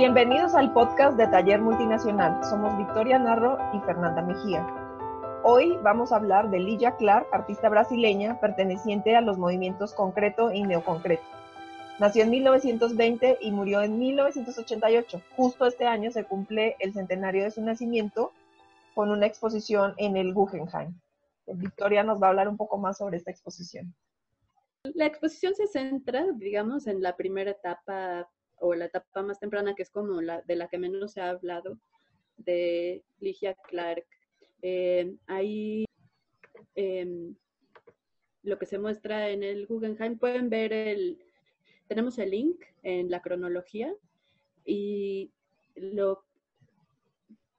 Bienvenidos al podcast de Taller Multinacional. Somos Victoria Narro y Fernanda Mejía. Hoy vamos a hablar de Ligia Clark, artista brasileña perteneciente a los movimientos concreto y neoconcreto. Nació en 1920 y murió en 1988. Justo este año se cumple el centenario de su nacimiento con una exposición en el Guggenheim. Victoria nos va a hablar un poco más sobre esta exposición. La exposición se centra, digamos, en la primera etapa o la etapa más temprana, que es como la de la que menos se ha hablado, de Ligia Clark. Eh, ahí em, lo que se muestra en el Guggenheim, pueden ver el, tenemos el link en la cronología y lo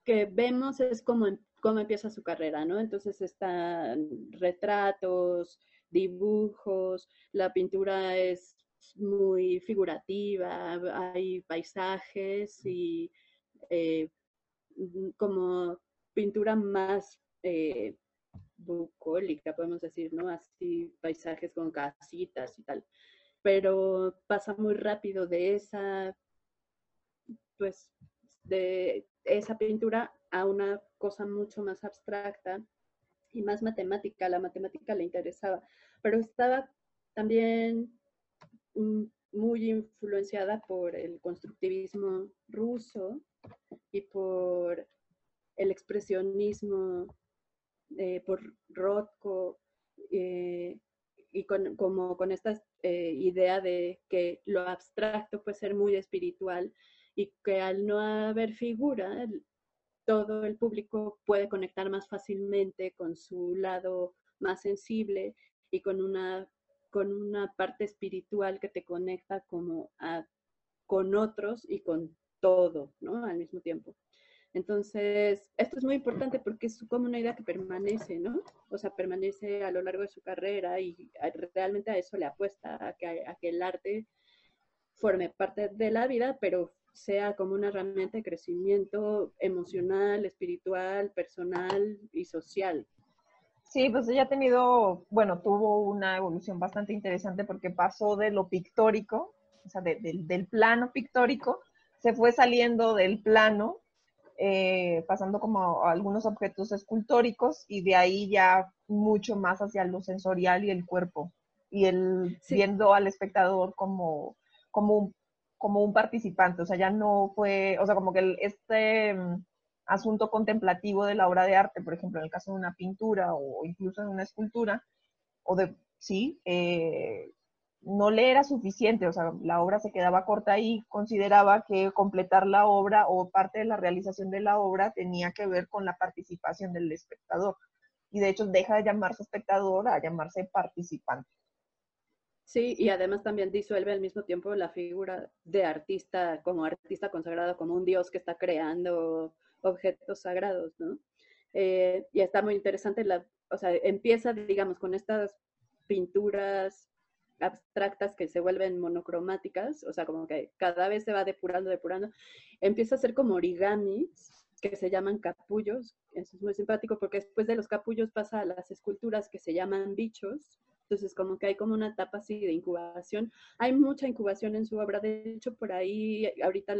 que vemos es cómo, cómo empieza su carrera, ¿no? Entonces están retratos, dibujos, la pintura es muy figurativa, hay paisajes y eh, como pintura más eh, bucólica, podemos decir, ¿no? Así paisajes con casitas y tal. Pero pasa muy rápido de esa, pues, de esa pintura a una cosa mucho más abstracta y más matemática. La matemática le interesaba, pero estaba también mm, muy influenciada por el constructivismo ruso y por el expresionismo, eh, por Rothko, eh, y con, como con esta eh, idea de que lo abstracto puede ser muy espiritual y que al no haber figura, todo el público puede conectar más fácilmente con su lado más sensible y con una, con una parte espiritual que te conecta como con otros y con todo, ¿no? Al mismo tiempo. Entonces, esto es muy importante porque es como una idea que permanece, ¿no? O sea, permanece a lo largo de su carrera y realmente a eso le apuesta, a que, a que el arte forme parte de la vida, pero sea como una herramienta de crecimiento emocional, espiritual, personal y social. Sí, pues ella ha tenido, bueno, tuvo una evolución bastante interesante porque pasó de lo pictórico, o sea, del plano pictórico, se fue saliendo del plano, eh, pasando como a algunos objetos escultóricos y de ahí ya mucho más hacia lo sensorial y el cuerpo, y el viendo al espectador como, como un como un participante, o sea, ya no fue, o sea, como que este mm, asunto contemplativo de la obra de arte, por ejemplo, en el caso de una pintura o incluso en una escultura, o de, sí, eh, no le era suficiente, o sea, la obra se quedaba corta y consideraba que completar la obra o parte de la realización de la obra tenía que ver con la participación del espectador. Y de hecho deja de llamarse espectador a llamarse participante. Sí, y además también disuelve al mismo tiempo la figura de artista como artista consagrado, como un dios que está creando objetos sagrados, ¿no? Eh, y está muy interesante, la, o sea, empieza, digamos, con estas pinturas abstractas que se vuelven monocromáticas, o sea, como que cada vez se va depurando, depurando, empieza a ser como origamis que se llaman capullos, eso es muy simpático porque después de los capullos pasa a las esculturas que se llaman bichos, entonces, como que hay como una etapa así de incubación. Hay mucha incubación en su obra. De hecho, por ahí ahorita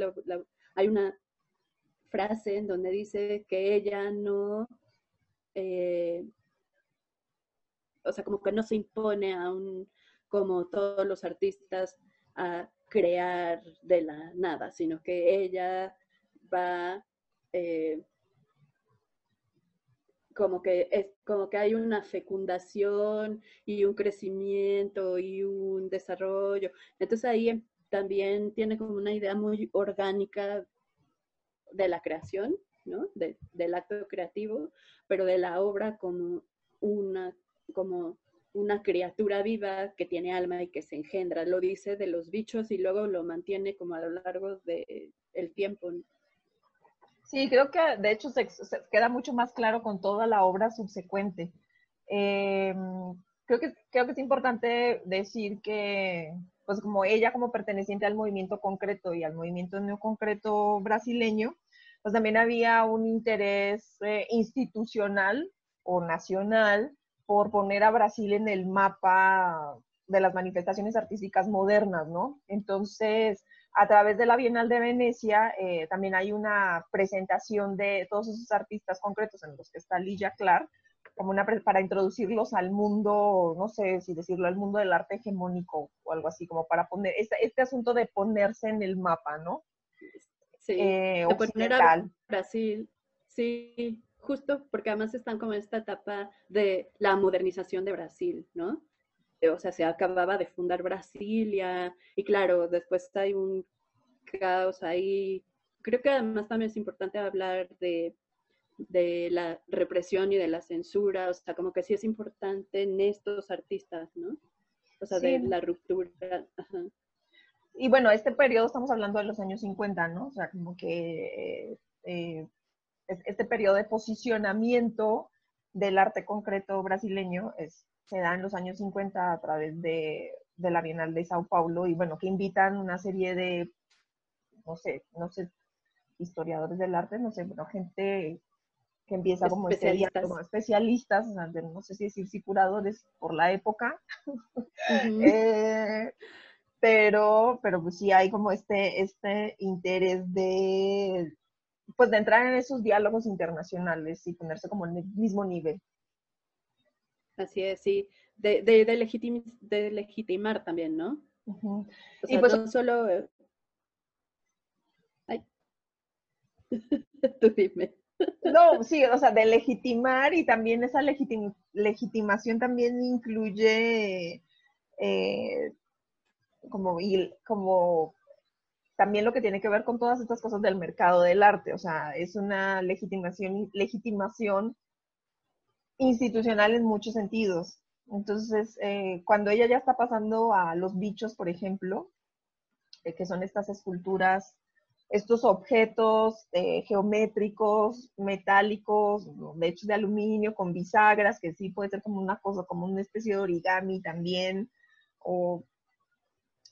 hay una frase en donde dice que ella no, eh, o sea, como que no se impone a un, como todos los artistas, a crear de la nada, sino que ella va eh, como que es como que hay una fecundación y un crecimiento y un desarrollo. Entonces ahí también tiene como una idea muy orgánica de la creación, ¿no? del acto creativo, pero de la obra como una, como una criatura viva que tiene alma y que se engendra. Lo dice de los bichos y luego lo mantiene como a lo largo del el tiempo. Sí, creo que de hecho se, queda mucho más claro con toda la obra subsecuente. Eh, creo, que, creo que es importante decir que, pues como ella como perteneciente al movimiento concreto y al movimiento neoconcreto brasileño, pues también había un interés eh, institucional o nacional por poner a Brasil en el mapa de las manifestaciones artísticas modernas, ¿no? Entonces, a través de la Bienal de Venecia eh, también hay una presentación de todos esos artistas concretos en los que está Ligia Clark, como una para introducirlos al mundo, no sé si decirlo, al mundo del arte hegemónico o algo así, como para poner este, este asunto de ponerse en el mapa, ¿no? Sí, eh, de poner a Brasil, sí, justo porque además están como en esta etapa de la modernización de Brasil, ¿no? o sea, se acababa de fundar Brasilia y claro, después hay un caos ahí. Creo que además también es importante hablar de, la represión y de la censura, o sea, como que sí es importante en estos artistas, ¿no? O sea, de la ruptura. Y bueno, este periodo estamos hablando de los años 50, ¿no? O sea, como que eh, este periodo de posicionamiento del arte concreto brasileño es se da en los años 50 a través de, la Bienal de Sao Paulo y bueno, que invitan una serie de, no sé, no sé, historiadores del arte, no sé, bueno, gente que empieza como especialistas, como especialistas no sé si decir si curadores por la época, eh, pero, pero pues sí hay como este, este interés de, pues de entrar en esos diálogos internacionales y ponerse como en el mismo nivel. Así es, sí. De, de, de, legitimar también, ¿no? O sea, pues, no solo... Eh, ay. Tú dime. No, sí, o sea, de legitimar y también esa legitimación también incluye eh, como, como también lo que tiene que ver con todas estas cosas del mercado del arte, o sea, es una legitimación, legitimación institucional en muchos sentidos. Entonces, eh, cuando ella ya está pasando a los bichos, por ejemplo, eh, que son estas esculturas, estos objetos eh, geométricos, metálicos, de hecho de aluminio, con bisagras, que sí puede ser como una cosa, como una especie de origami también, o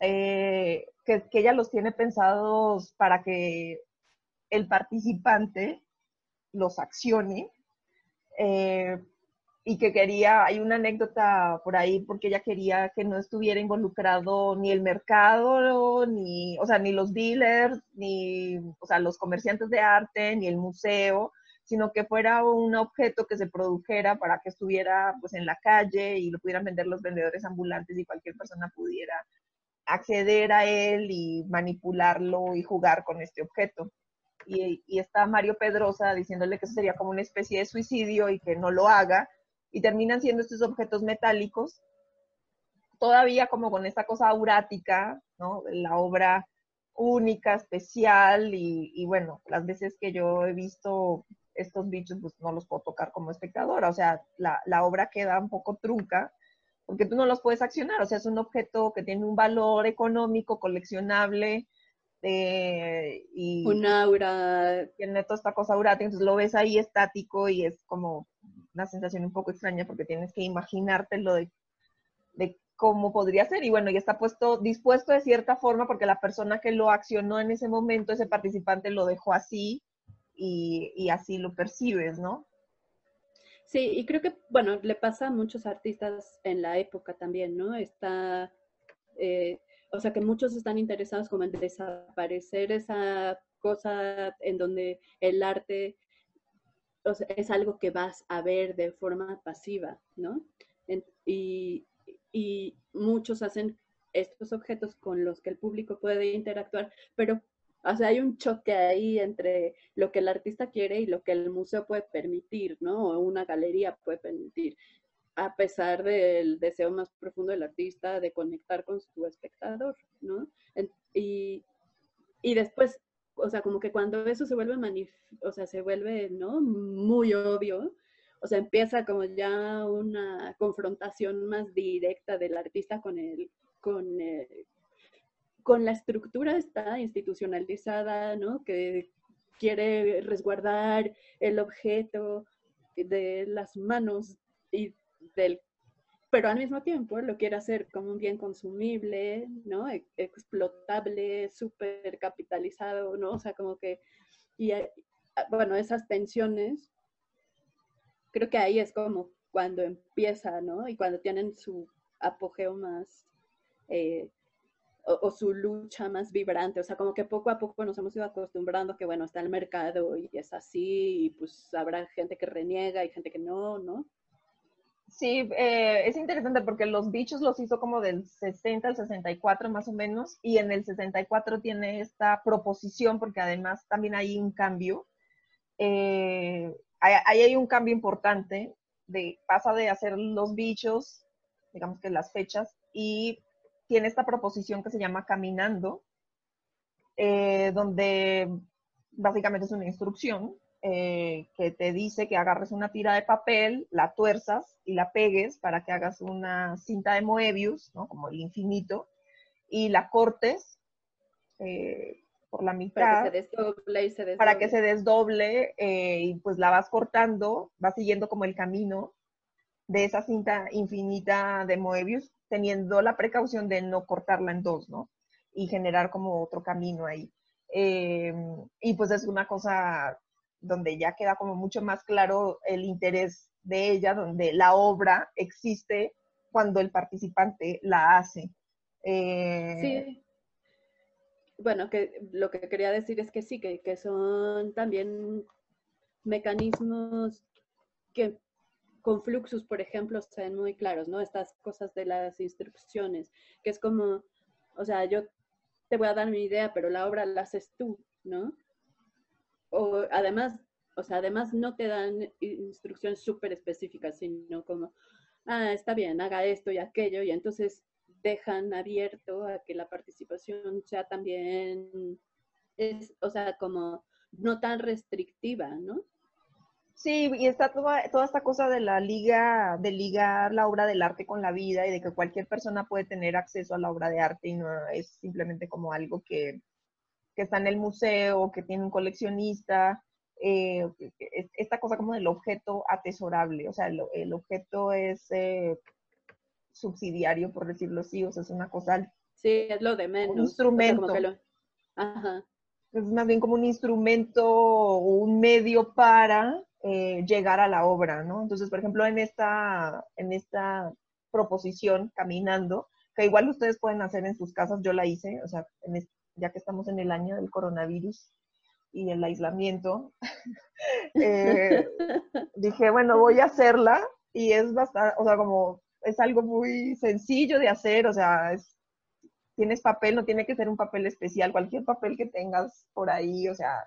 que, que ella los tiene pensados para que el participante los accione, eh, y que quería, hay una anécdota por ahí porque ella quería que no estuviera involucrado ni el mercado, ni, o sea, ni los dealers, ni, o sea, los comerciantes de arte, ni el museo, sino que fuera un objeto que se produjera para que estuviera pues en la calle y lo pudieran vender los vendedores ambulantes y cualquier persona pudiera acceder a él y manipularlo y jugar con este objeto y, está Mario Pedrosa diciéndole que eso sería como una especie de suicidio y que no lo haga, y terminan siendo estos objetos metálicos, todavía como con esta cosa aurática, ¿no? La obra única, especial, y, bueno, las veces que yo he visto estos bichos, pues no los puedo tocar como espectadora, o sea, la, la obra queda un poco trunca, porque tú no los puedes accionar, o sea, es un objeto que tiene un valor económico, coleccionable, este, y un aura. Tiene toda esta cosa aurática, entonces lo ves ahí estático y es como una sensación un poco extraña porque tienes que imaginártelo de, de cómo podría ser. Y bueno, ya está puesto, dispuesto de cierta forma porque la persona que lo accionó en ese momento, ese participante lo dejó así y, y así lo percibes, ¿no? Sí, y creo que, bueno, le pasa a muchos artistas en la época también, ¿no? Está, eh, o sea que muchos están interesados como en desaparecer esa cosa en donde el arte es algo que vas a ver de forma pasiva, ¿no? y, y muchos hacen estos objetos con los que el público puede interactuar, pero o sea, hay un choque ahí entre lo que el artista quiere y lo que el museo puede permitir, ¿no? O una galería puede permitir a pesar del deseo más profundo del artista de conectar con su espectador, ¿no? Y, y después, o sea, como que cuando eso se vuelve, o sea, se vuelve, ¿no? Muy obvio, o sea, empieza como ya una confrontación más directa del artista con el, con con la estructura está institucionalizada, ¿no? Que quiere resguardar el objeto de las manos y del pero al mismo tiempo lo quiere hacer como un bien consumible, ¿no? E, explotable, súper capitalizado, ¿no? O sea, como que, y ah, bueno, esas tensiones, creo que ahí es como cuando empieza, ¿no? Y cuando tienen su apogeo más, eh, o, su lucha más vibrante. O sea, como que poco a poco nos hemos ido acostumbrando que, bueno, está el mercado y es así, y pues habrá gente que reniega y gente que no, ¿no? Sí, eh, es interesante porque los bichos los hizo como del 60 al 64 más o menos, y en el 64 tiene esta proposición porque además también hay un cambio. Eh, ahí hay un cambio importante, de, pasa de hacer los bichos, digamos que las fechas, y tiene esta proposición que se llama Caminando, eh, donde básicamente es una instrucción eh, que te dice que agarres una tira de papel, la tuerzas y la pegues para que hagas una cinta de Moebius, ¿no? como el infinito, y la cortes eh, por la mitad. Para que se desdoble y se desdoble. Para que se desdoble y pues la vas cortando, vas siguiendo como el camino de esa cinta infinita de Moebius teniendo la precaución de no cortarla en dos, ¿no? Y generar como otro camino ahí. Eh, y pues es una cosa donde ya queda como mucho más claro el interés de ella, donde la obra existe cuando el participante la hace. Eh, sí. Bueno, que lo que quería decir es que sí, que, que son también mecanismos que con Fluxus, por ejemplo, se ven muy claros, ¿no? Estas cosas de las instrucciones, que es como, o sea, yo te voy a dar mi idea, pero la obra la haces tú, ¿no? O además, o sea, además no te dan instrucciones súper específicas, sino como, ah, está bien, haga esto y aquello, y entonces dejan abierto a que la participación sea también, es, o sea, como no tan restrictiva, ¿no? Sí, y está toda, toda esta cosa de la liga, de ligar la obra del arte con la vida y de que cualquier persona puede tener acceso a la obra de arte y no es simplemente como algo que, está en el museo, que tiene un coleccionista, eh, esta cosa como del objeto atesorable, o sea, el, objeto es eh, subsidiario, por decirlo así, o sea, es una cosa... Sí, es lo de menos. Un instrumento. Ajá. Es más bien como un instrumento o un medio para eh, llegar a la obra, ¿no? Entonces, por ejemplo, en esta, en esta proposición, caminando, que igual ustedes pueden hacer en sus casas, yo la hice, o sea, ya que estamos en el año del coronavirus y el aislamiento, eh, dije, bueno, voy a hacerla y es bastante, o sea, como es algo muy sencillo de hacer, o sea, tienes papel, no tiene que ser un papel especial, cualquier papel que tengas por ahí, o sea,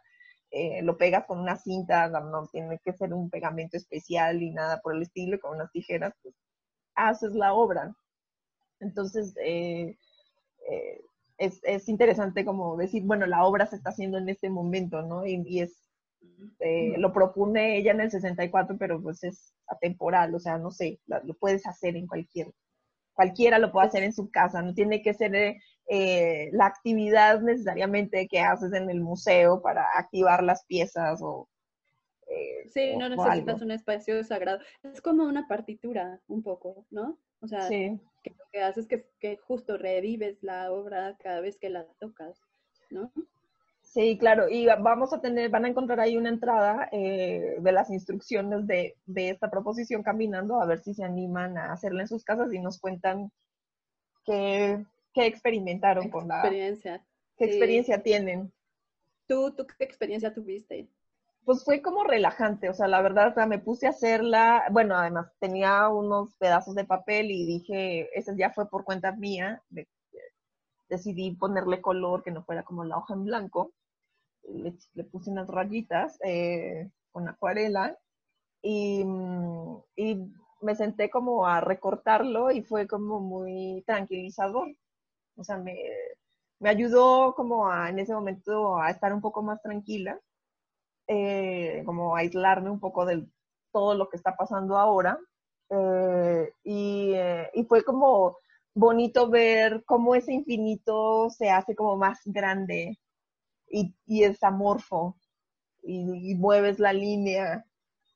eh, lo pegas con una cinta, no, tiene que ser un pegamento especial y nada por el estilo, con unas tijeras, pues haces la obra. Entonces, eh, eh, es, interesante como decir, bueno, la obra se está haciendo en este momento, ¿no? Y, es, lo propone ella en el 64, pero pues es atemporal, o sea, no sé, lo puedes hacer en cualquier, cualquiera lo puede hacer en su casa, no tiene que ser eh, la actividad necesariamente que haces en el museo para activar las piezas o... Eh, sí, no necesitas un espacio sagrado. Es como una partitura, un poco, ¿no? O sea, que lo que haces es que, justo revives la obra cada vez que la tocas, ¿no? Sí, claro, y vamos a tener, van a encontrar ahí una entrada eh, de las instrucciones de, de, esta proposición caminando, a ver si se animan a hacerla en sus casas y nos cuentan qué, qué experimentaron con la experiencia. ¿Qué experiencia tienen? ¿Tú, ¿Tú qué experiencia tuviste? Pues fue como relajante, o sea, la verdad, me puse a hacerla, bueno, además tenía unos pedazos de papel y dije, ese ya fue por cuenta mía, decidí ponerle color que no fuera como la hoja en blanco, le, puse unas rayitas eh, con acuarela y, y me senté como a recortarlo y fue como muy tranquilizador o sea, me, ayudó como a, en ese momento a estar un poco más tranquila, eh, como a aislarme un poco de todo lo que está pasando ahora. Eh, y, fue como bonito ver cómo ese infinito se hace como más grande y, es amorfo y, mueves la línea,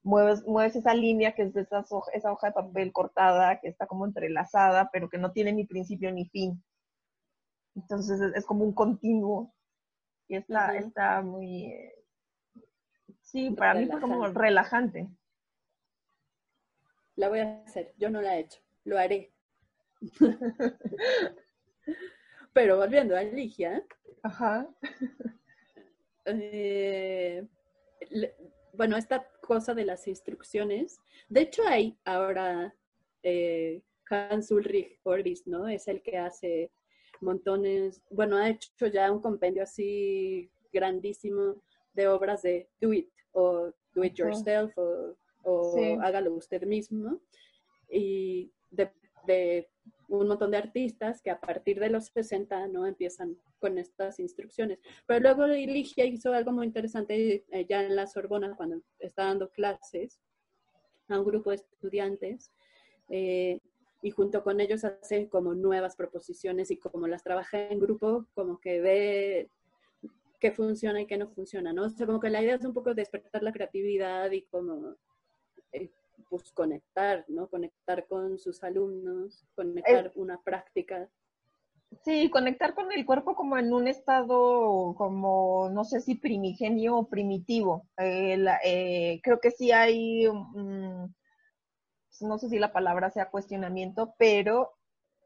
mueves, mueves esa línea que es de esa hoja de papel cortada que está como entrelazada, pero que no tiene ni principio ni fin. Entonces es, como un continuo y está, está muy, sí, para mí fue como relajante. La voy a hacer, yo no la he hecho, lo haré. Pero volviendo a Ligia. Ajá. Eh, bueno, esta cosa de las instrucciones. De hecho, hay ahora eh, Hans Ulrich Orbis, ¿no? Es el que hace montones, bueno, ha hecho ya un compendio así grandísimo de obras de do it o do it yourself o, hágalo usted mismo. Y de, de, un montón de artistas que a partir de los 60 no empiezan con estas instrucciones. Pero luego Ligia hizo algo muy interesante eh, ya en la Sorbona cuando está dando clases a un grupo de estudiantes eh, y junto con ellos hace como nuevas proposiciones y como las trabaja en grupo, como que ve qué funciona y qué no funciona, ¿no? O sea, como que la idea es un poco despertar la creatividad y como eh, pues conectar, ¿no? Conectar con sus alumnos, conectar una práctica. Sí, conectar con el cuerpo como en un estado como, no sé si primigenio o primitivo. Eh, eh, creo que sí hay, no sé si la palabra sea cuestionamiento, pero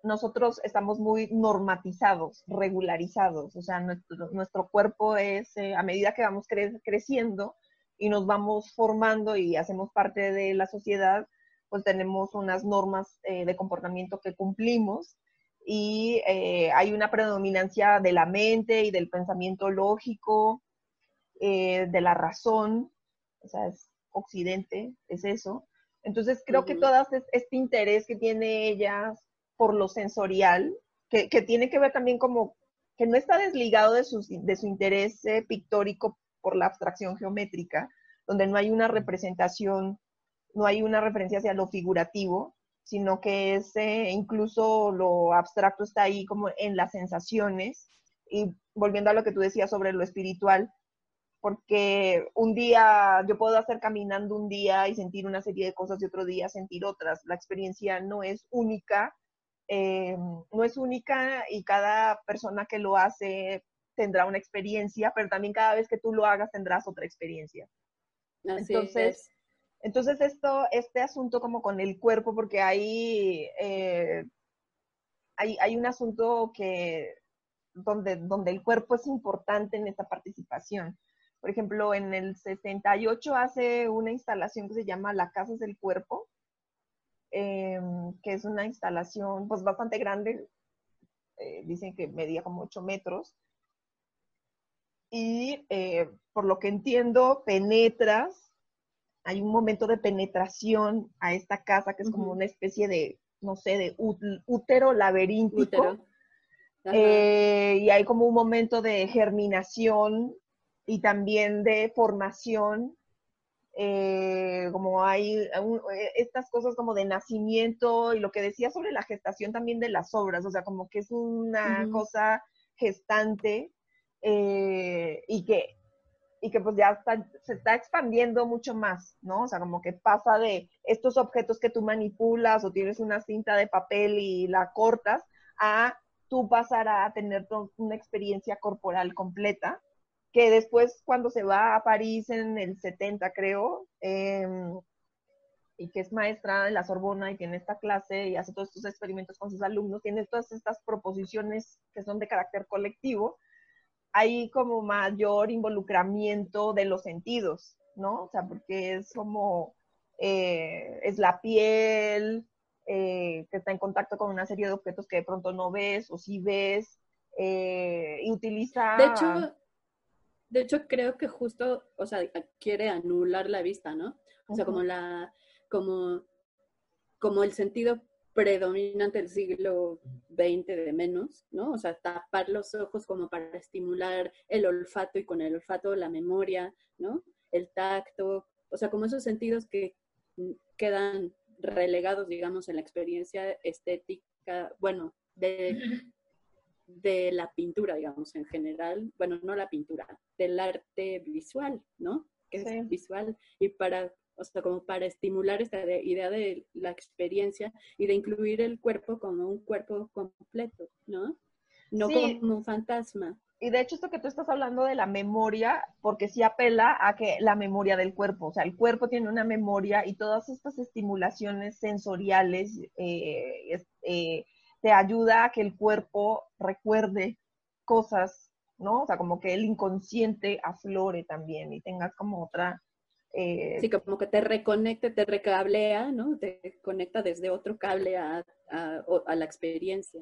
nosotros estamos muy normatizados, regularizados, o sea, nuestro, cuerpo es, eh, a medida que vamos creciendo y nos vamos formando y hacemos parte de la sociedad, pues tenemos unas normas eh, de comportamiento que cumplimos y eh, hay una predominancia de la mente y del pensamiento lógico, de la razón, o sea, es occidente, es eso. Entonces creo que todo este interés que tiene ella por lo sensorial, que, tiene que ver también como que no está desligado de su, de su interés eh, pictórico por la abstracción geométrica, donde no hay una representación, no hay una referencia hacia lo figurativo, sino que es eh, incluso lo abstracto está ahí como en las sensaciones. Y volviendo a lo que tú decías sobre lo espiritual, porque un día yo puedo hacer caminando un día y sentir una serie de cosas y otro día sentir otras. La experiencia no es única eh, no es única y cada persona que lo hace tendrá una experiencia, pero también cada vez que tú lo hagas tendrás otra experiencia. entonces, entonces esto, este asunto como con el cuerpo, porque hay, eh, hay, hay, un asunto que donde, donde el cuerpo es importante en esta participación. Por ejemplo, en el 68 hace una instalación que se llama La Casa del Cuerpo, Em, que es una instalación pues bastante grande, eh, dicen que medía como 8 metros, y eh, por lo que entiendo, penetras, hay un momento de penetración a esta casa que es como una especie de, no sé, de útero laberíntico. Eh, y hay como un momento de germinación y también de formación eh, como hay estas cosas como de nacimiento y lo que decía sobre la gestación también de las obras, o sea, como que es una cosa gestante eh, y que y que pues ya se está expandiendo mucho más, ¿no? O sea, como que pasa de estos objetos que tú manipulas o tienes una cinta de papel y la cortas a tú pasar a tener una experiencia corporal completa que después cuando se va a París en el 70, creo, em, y que es maestra en la Sorbona y tiene esta clase y hace todos estos experimentos con sus alumnos, tiene todas estas proposiciones que son de carácter colectivo, hay como mayor involucramiento de los sentidos, ¿no? O sea, porque es como, eh, es la piel, eh, que está en contacto con una serie de objetos que de pronto no ves o sí ves, eh, y utiliza... De hecho, de hecho, creo que justo, o sea, quiere anular la vista, ¿no? O sea, como la, como, como el sentido predominante del siglo XX de menos, ¿no? O sea, tapar los ojos como para estimular el olfato y con el olfato la memoria, ¿no? El tacto, o sea, como esos sentidos que quedan relegados, digamos, en la experiencia estética, bueno, de, de la pintura, digamos, en general, bueno, no la pintura, del arte visual, ¿no? Que es visual. Y para, o sea, como para estimular esta idea de la experiencia y de incluir el cuerpo como un cuerpo completo, ¿no? No como un fantasma. Y de hecho, esto que tú estás hablando de la memoria, porque sí apela a que la memoria del cuerpo, o sea, el cuerpo tiene una memoria y todas estas estimulaciones sensoriales, eh, eh, te ayuda a que el cuerpo recuerde cosas, ¿no? O sea, como que el inconsciente aflore también y tengas como otra... Eh, sí, como que te reconecte, te recablea, ¿no? Te conecta desde otro cable a, a, la experiencia.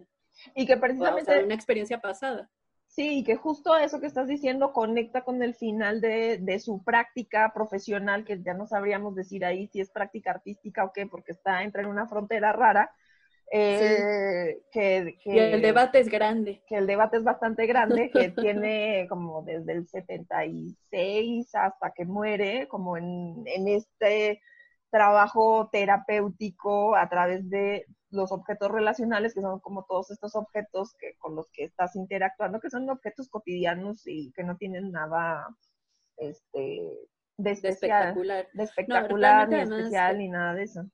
Y que precisamente... O sea, una experiencia pasada. Sí, que justo eso que estás diciendo conecta con el final de, de, su práctica profesional, que ya no sabríamos decir ahí si es práctica artística o qué, porque está entre en una frontera rara, eh, que, el debate es grande. Que el debate es bastante grande, que tiene como desde el 76 hasta que muere, como en, en este trabajo terapéutico a través de los objetos relacionales, que son como todos estos objetos que, con los que estás interactuando, que son objetos cotidianos y que no tienen nada este, de, especial, de espectacular, ni especial, ni nada de eso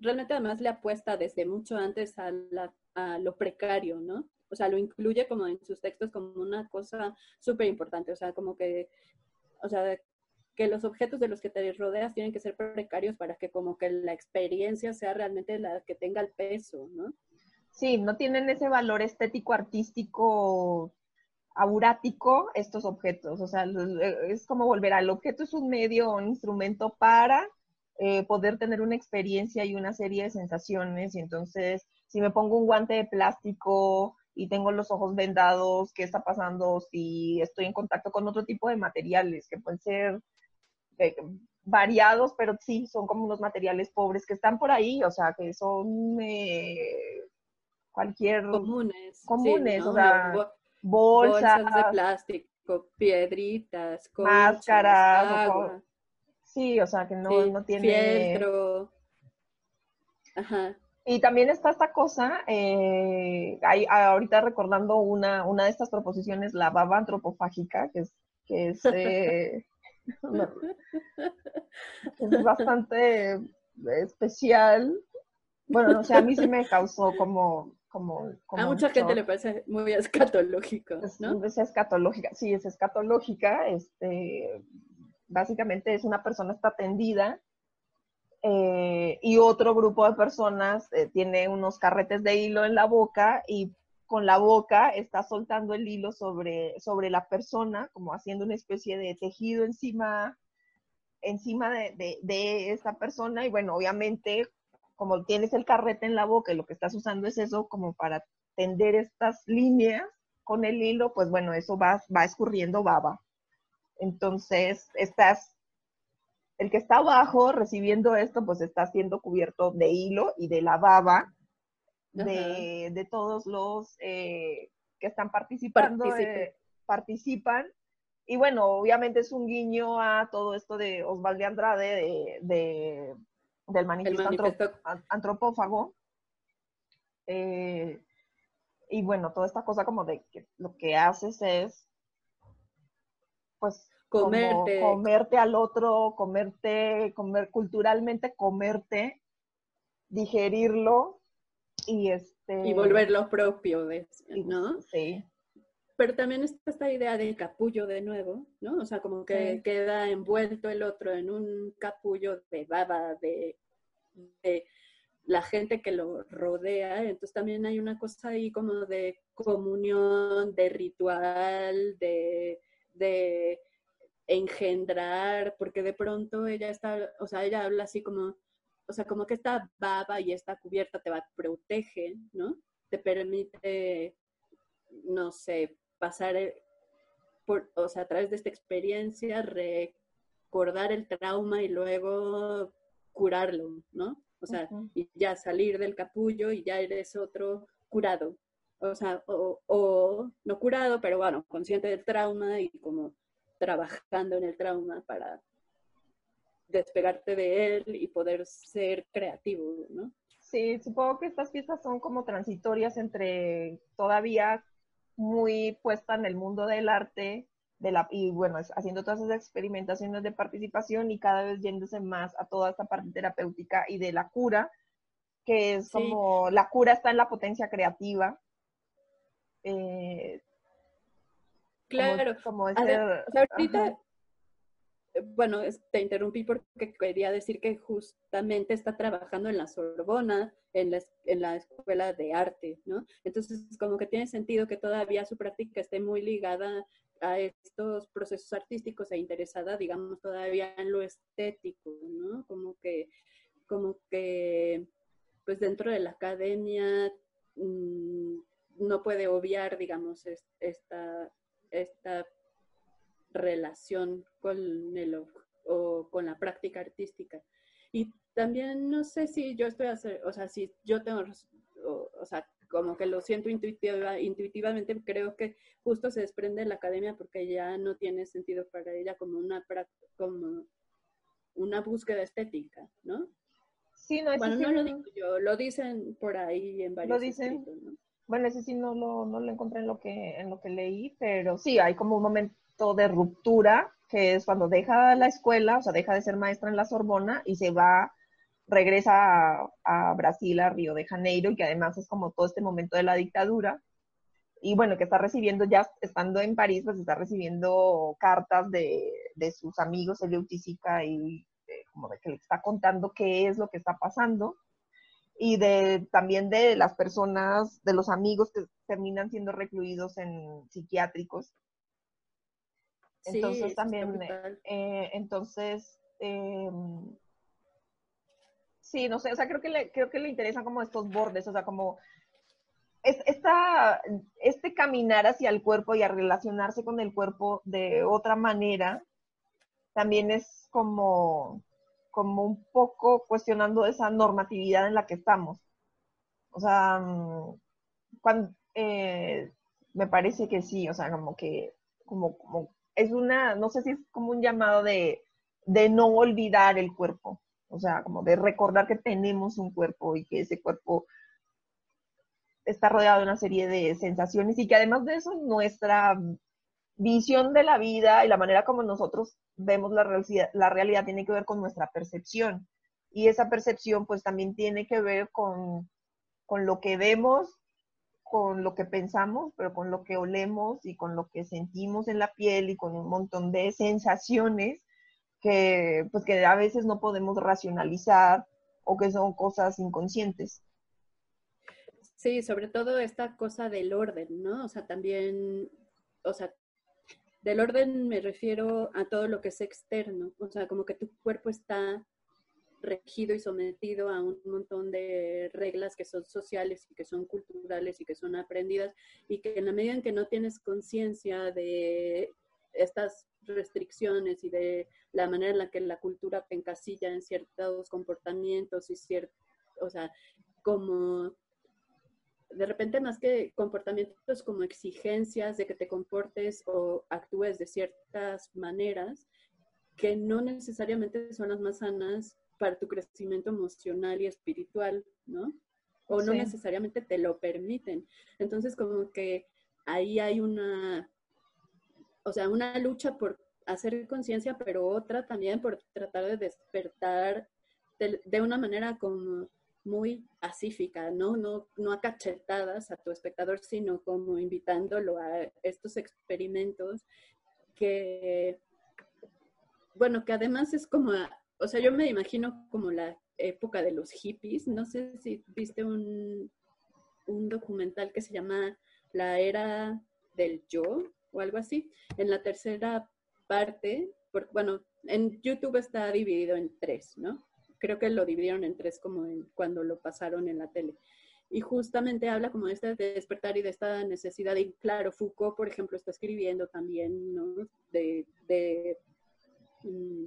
realmente además le apuesta desde mucho antes a, lo precario, ¿no? O sea, lo incluye como en sus textos como una cosa súper importante, o sea, como que, o sea, que los objetos de los que te rodeas tienen que ser precarios para que como que la experiencia sea realmente la que tenga el peso, ¿no? Sí, no tienen ese valor estético, artístico, aurático estos objetos, o sea, es como volver al objeto es un medio, un instrumento para eh, poder tener una experiencia y una serie de sensaciones. Y entonces, si me pongo un guante de plástico y tengo los ojos vendados, ¿qué está pasando si estoy en contacto con otro tipo de materiales que pueden ser eh, variados, pero sí, son como unos materiales pobres que están por ahí, o sea, que son eh, cualquier... Comunes. Comunes, o sea, bolsas, bolsas de plástico, piedritas, máscaras, Sí, o sea, que no, no tiene... Fieltro. Ajá. Y también está esta cosa, eh, hay, ahorita recordando una, una de estas proposiciones, la baba antropofágica, que es, que es, eh, es bastante especial. Bueno, no sé, a mí sí me causó como... como, a mucha gente le parece muy escatológico, ¿no? Es, es escatológica, sí, es escatológica, este, básicamente es una persona está tendida eh, y otro grupo de personas eh, tiene unos carretes de hilo en la boca y con la boca está soltando el hilo sobre, sobre la persona, como haciendo una especie de tejido encima, encima de, de, esta persona. Y bueno, obviamente, como tienes el carrete en la boca y lo que estás usando es eso como para tender estas líneas con el hilo, pues bueno, eso va, va escurriendo baba. Entonces, estás, el que está abajo recibiendo esto, pues está siendo cubierto de hilo y de la baba de, todos los eh, que están participando, eh, participan. Y bueno, obviamente es un guiño a todo esto de Osvaldo Andrade, de, del manifiesto, antropófago. Eh, y bueno, toda esta cosa como de que lo que haces es pues comerte. comerte al otro, comerte, comer culturalmente, comerte, digerirlo y este y volverlo propio, ¿no? Sí. Pero también está esta idea del capullo de nuevo, ¿no? O sea, como que queda envuelto el otro en un capullo de baba, de, de la gente que lo rodea. Entonces también hay una cosa ahí como de comunión, de ritual, de de engendrar, porque de pronto ella está, o sea, ella habla así como, o sea, como que esta baba y esta cubierta te va, protege, ¿no? Te permite, no sé, pasar eh, por, o sea, a través de esta experiencia, recordar el trauma y luego curarlo, ¿no? O sea, y ya salir del capullo y ya eres otro curado, o sea, o, no curado, pero bueno, consciente del trauma y como trabajando en el trauma para despegarte de él y poder ser creativo, ¿no? Sí, supongo que estas piezas son como transitorias entre todavía muy puesta en el mundo del arte de la, y bueno, haciendo todas esas experimentaciones de participación y cada vez yéndose más a toda esta parte terapéutica y de la cura, que es como la cura está en la potencia creativa eh, claro. Como, ahorita bueno, te interrumpí porque quería decir que justamente está trabajando en la Sorbona, en la, en la escuela de arte, ¿no? Entonces, como que tiene sentido que todavía su práctica esté muy ligada a estos procesos artísticos e interesada, digamos, todavía en lo estético, ¿no? Como que, como que, pues dentro de la academia mm, no puede obviar, digamos, esta, esta relación con el o con la práctica artística. Y también no sé si yo estoy, hacer, o sea, si yo tengo, o, sea, como que lo siento intuitiva, intuitivamente, creo que justo se desprende de la academia porque ya no tiene sentido para ella como una, como una búsqueda estética, ¿no? Sí, no, bueno, no lo digo yo, lo dicen por ahí en varios lo dicen. Bueno, ese sí no lo, no lo encontré en lo que en lo que leí, pero sí hay como un momento de ruptura, que es cuando deja la escuela, o sea, deja de ser maestra en la Sorbona y se va, regresa a, Brasil, a Río de Janeiro, y que además es como todo este momento de la dictadura. Y bueno, que está recibiendo, ya estando en París, pues está recibiendo cartas de, de sus amigos, Elio Tisica, y eh, como de que le está contando qué es lo que está pasando y de también de las personas, de los amigos que terminan siendo recluidos en psiquiátricos. Entonces también, eh, entonces, em, sí, no sé, o sea, creo que le, creo que le interesan como estos bordes, o sea, como es, esta, este caminar hacia el cuerpo y a relacionarse con el cuerpo de otra manera, también es como, como un poco cuestionando esa normatividad en la que estamos. O sea, mm, cuando, eh, me parece que sí, o sea, como que, como, como es una, no sé si es como un llamado de, no olvidar el cuerpo, o sea, como de recordar que tenemos un cuerpo y que ese cuerpo está rodeado de una serie de sensaciones y que además de eso nuestra visión de la vida y la manera como nosotros vemos la realidad, la realidad tiene que ver con nuestra percepción. Y esa percepción pues también tiene que ver con, con lo que vemos con lo que pensamos, pero con lo que olemos y con lo que sentimos en la piel y con un montón de sensaciones que, pues, que a veces no podemos racionalizar o que son cosas inconscientes. Sí, sobre todo esta cosa del orden, ¿no? O sea, también, o sea, del orden me refiero a todo lo que es externo, o sea, como que tu cuerpo está regido y sometido a un montón de reglas que son sociales y que son culturales y que son aprendidas y que en la medida en que no tienes conciencia de estas restricciones y de la manera en la que la cultura te encasilla en ciertos comportamientos y ciertos, o sea, como de repente más que comportamientos como exigencias de que te comportes o actúes de ciertas maneras que no necesariamente son las más sanas para tu crecimiento emocional y espiritual, ¿no? O no necesariamente te lo permiten. Entonces, como que ahí hay una, o sea, una lucha por hacer conciencia, pero otra también por tratar de despertar de, una manera como muy pacífica, ¿no? ¿no? No a a tu espectador, sino como invitándolo a estos experimentos que, bueno, que además es como o sea, yo me imagino como la época de los hippies. No sé si viste un, documental que se llama La Era del Yo o algo así. En la tercera parte, bueno, en YouTube está dividido en tres, ¿no? Creo que lo dividieron en tres como cuando lo pasaron en la tele. Y justamente habla como de este despertar y de esta necesidad. Y claro, Foucault, por ejemplo, está escribiendo también, ¿no? De, de mm,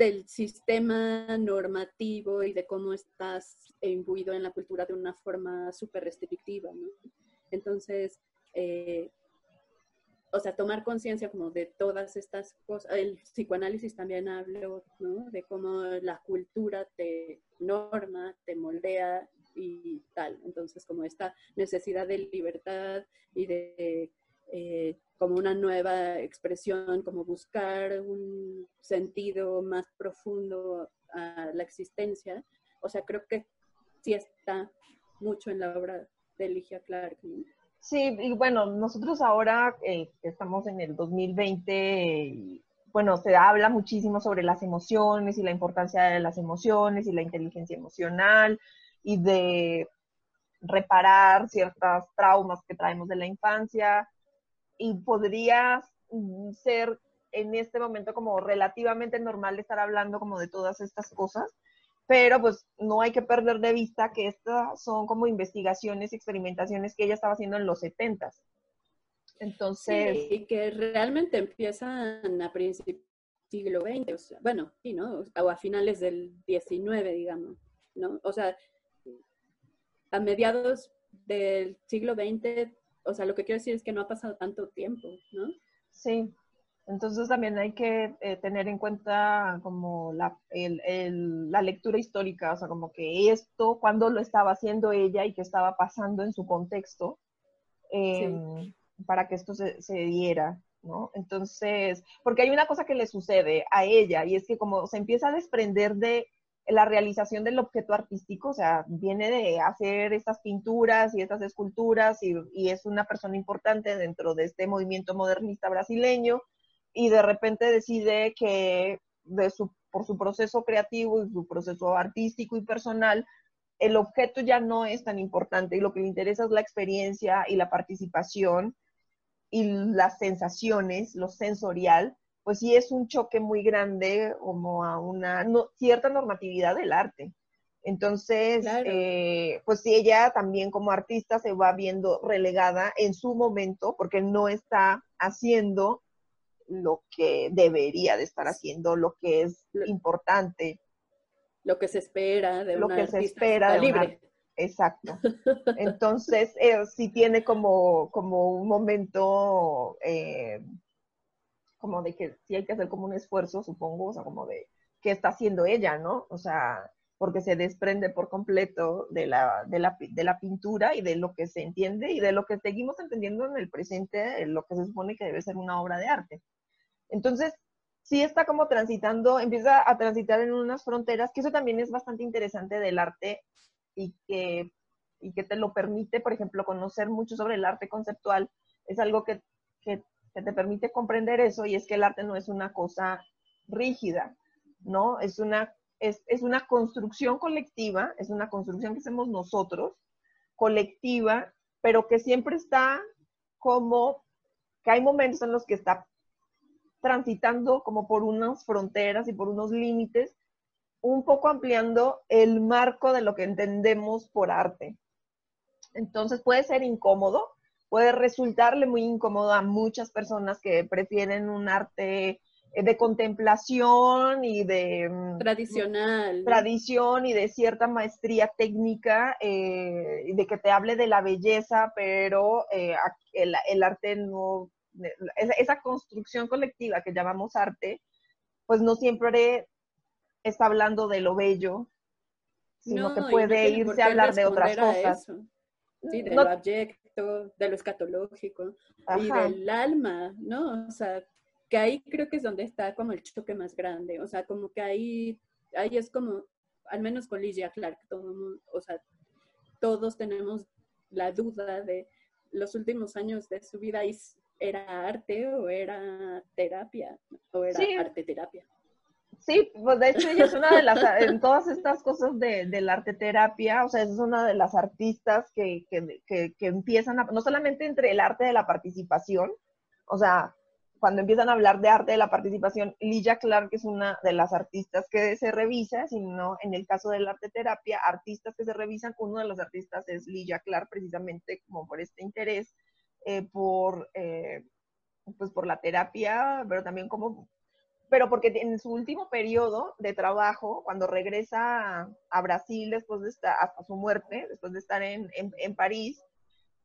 del sistema normativo y de cómo estás imbuido en la cultura de una forma súper restrictiva, ¿no? Entonces, eh, o sea, tomar conciencia como de todas estas cosas. El psicoanálisis también habla, ¿no? De cómo la cultura te norma, te moldea y tal. Entonces, como esta necesidad de libertad y de eh, como una nueva expresión, como buscar un sentido más profundo a la existencia. O sea, creo que sí está mucho en la obra de Ligia Clark. Sí, y bueno, nosotros ahora eh, estamos en el 2020, bueno, se habla muchísimo sobre las emociones y la importancia de las emociones y la inteligencia emocional y de reparar ciertos traumas que traemos de la infancia. Y podría ser en este momento como relativamente normal estar hablando como de todas estas cosas, pero pues no hay que perder de vista que estas son como investigaciones y experimentaciones que ella estaba haciendo en los 70 entonces... Sí, y que realmente empiezan a principios del siglo XX, bueno, sí, ¿no? O a finales del XIX, digamos, ¿no? O sea, a mediados del siglo XX, o sea, lo que quiero decir es que no ha pasado tanto tiempo, ¿no? Sí, entonces también hay que eh, tener en cuenta como la, la, lectura histórica, o sea, como que esto, cuando lo estaba haciendo ella y qué estaba pasando en su contexto. Em, para que esto se, diera, ¿no? Entonces, porque hay una cosa que le sucede a ella y es que como se empieza a desprender de la realización del objeto artístico, o sea, viene de hacer estas pinturas y estas esculturas y, es una persona importante dentro de este movimiento modernista brasileño y de repente decide que de su, por su proceso creativo y su proceso artístico y personal, el objeto ya no es tan importante y lo que le interesa es la experiencia y la participación y las sensaciones, lo sensorial, pues sí es un choque muy grande como a una cierta normatividad del arte. Entonces, eh, pues sí, ella también como artista se va viendo relegada en su momento porque no está haciendo lo que debería de estar haciendo, lo que es importante. Lo que se espera de lo que se espera de libre. Exacto. Entonces, eh, sí tiene como, como un momento, eh, como de que sí hay que hacer como un esfuerzo, supongo, o sea, como de qué está haciendo ella, ¿no? O sea, porque se desprende por completo de la, de la, de la pintura y de lo que se entiende y de lo que seguimos entendiendo en el presente, lo que se supone que debe ser una obra de arte. Entonces, sí está como transitando, empieza a transitar en unas fronteras, que eso también es bastante interesante del arte y que, y que te lo permite, por ejemplo, conocer mucho sobre el arte conceptual, es algo que, que, te permite comprender eso y es que el arte no es una cosa rígida, ¿no? Es una, es, es una construcción colectiva, es una construcción que hacemos nosotros, colectiva, pero que siempre está como, que hay momentos en los que está transitando como por unas fronteras y por unos límites un poco ampliando el marco de lo que entendemos por arte. Entonces puede ser incómodo, puede resultarle muy incómodo a muchas personas que prefieren un arte eh, de contemplación y de mm, tradicional tradición y de cierta maestría técnica eh, de que te hable de la belleza pero eh, el, el, arte no esa construcción colectiva que llamamos arte pues no siempre está hablando de lo bello, sino que puede irse a hablar de otras cosas. Sí, de lo abyecto, de lo escatológico y del alma, ¿no? O sea, que ahí creo que es donde está como el choque más grande, o sea, como que ahí, ahí es como, al menos con Ligia Clark, todo, o sea, todos tenemos la duda de los últimos años de su vida, ¿era arte o era terapia? ¿O era arte terapia? Sí, pues de hecho ella es una de las, en todas estas cosas de, de la arte terapia, o sea, es una de las artistas que, que, que, empiezan a, no solamente entre el arte de la participación, o sea, cuando empiezan a hablar de arte de la participación, Lilla Clark es una de las artistas que se revisa, sino en el caso del arte terapia, artistas que se revisan, uno de los artistas es Lilla Clark, precisamente como por este interés, eh, por, eh, pues por la terapia, pero también como pero porque en su último periodo de trabajo, cuando regresa a, Brasil después de estar, hasta su muerte, después de estar en, en, París,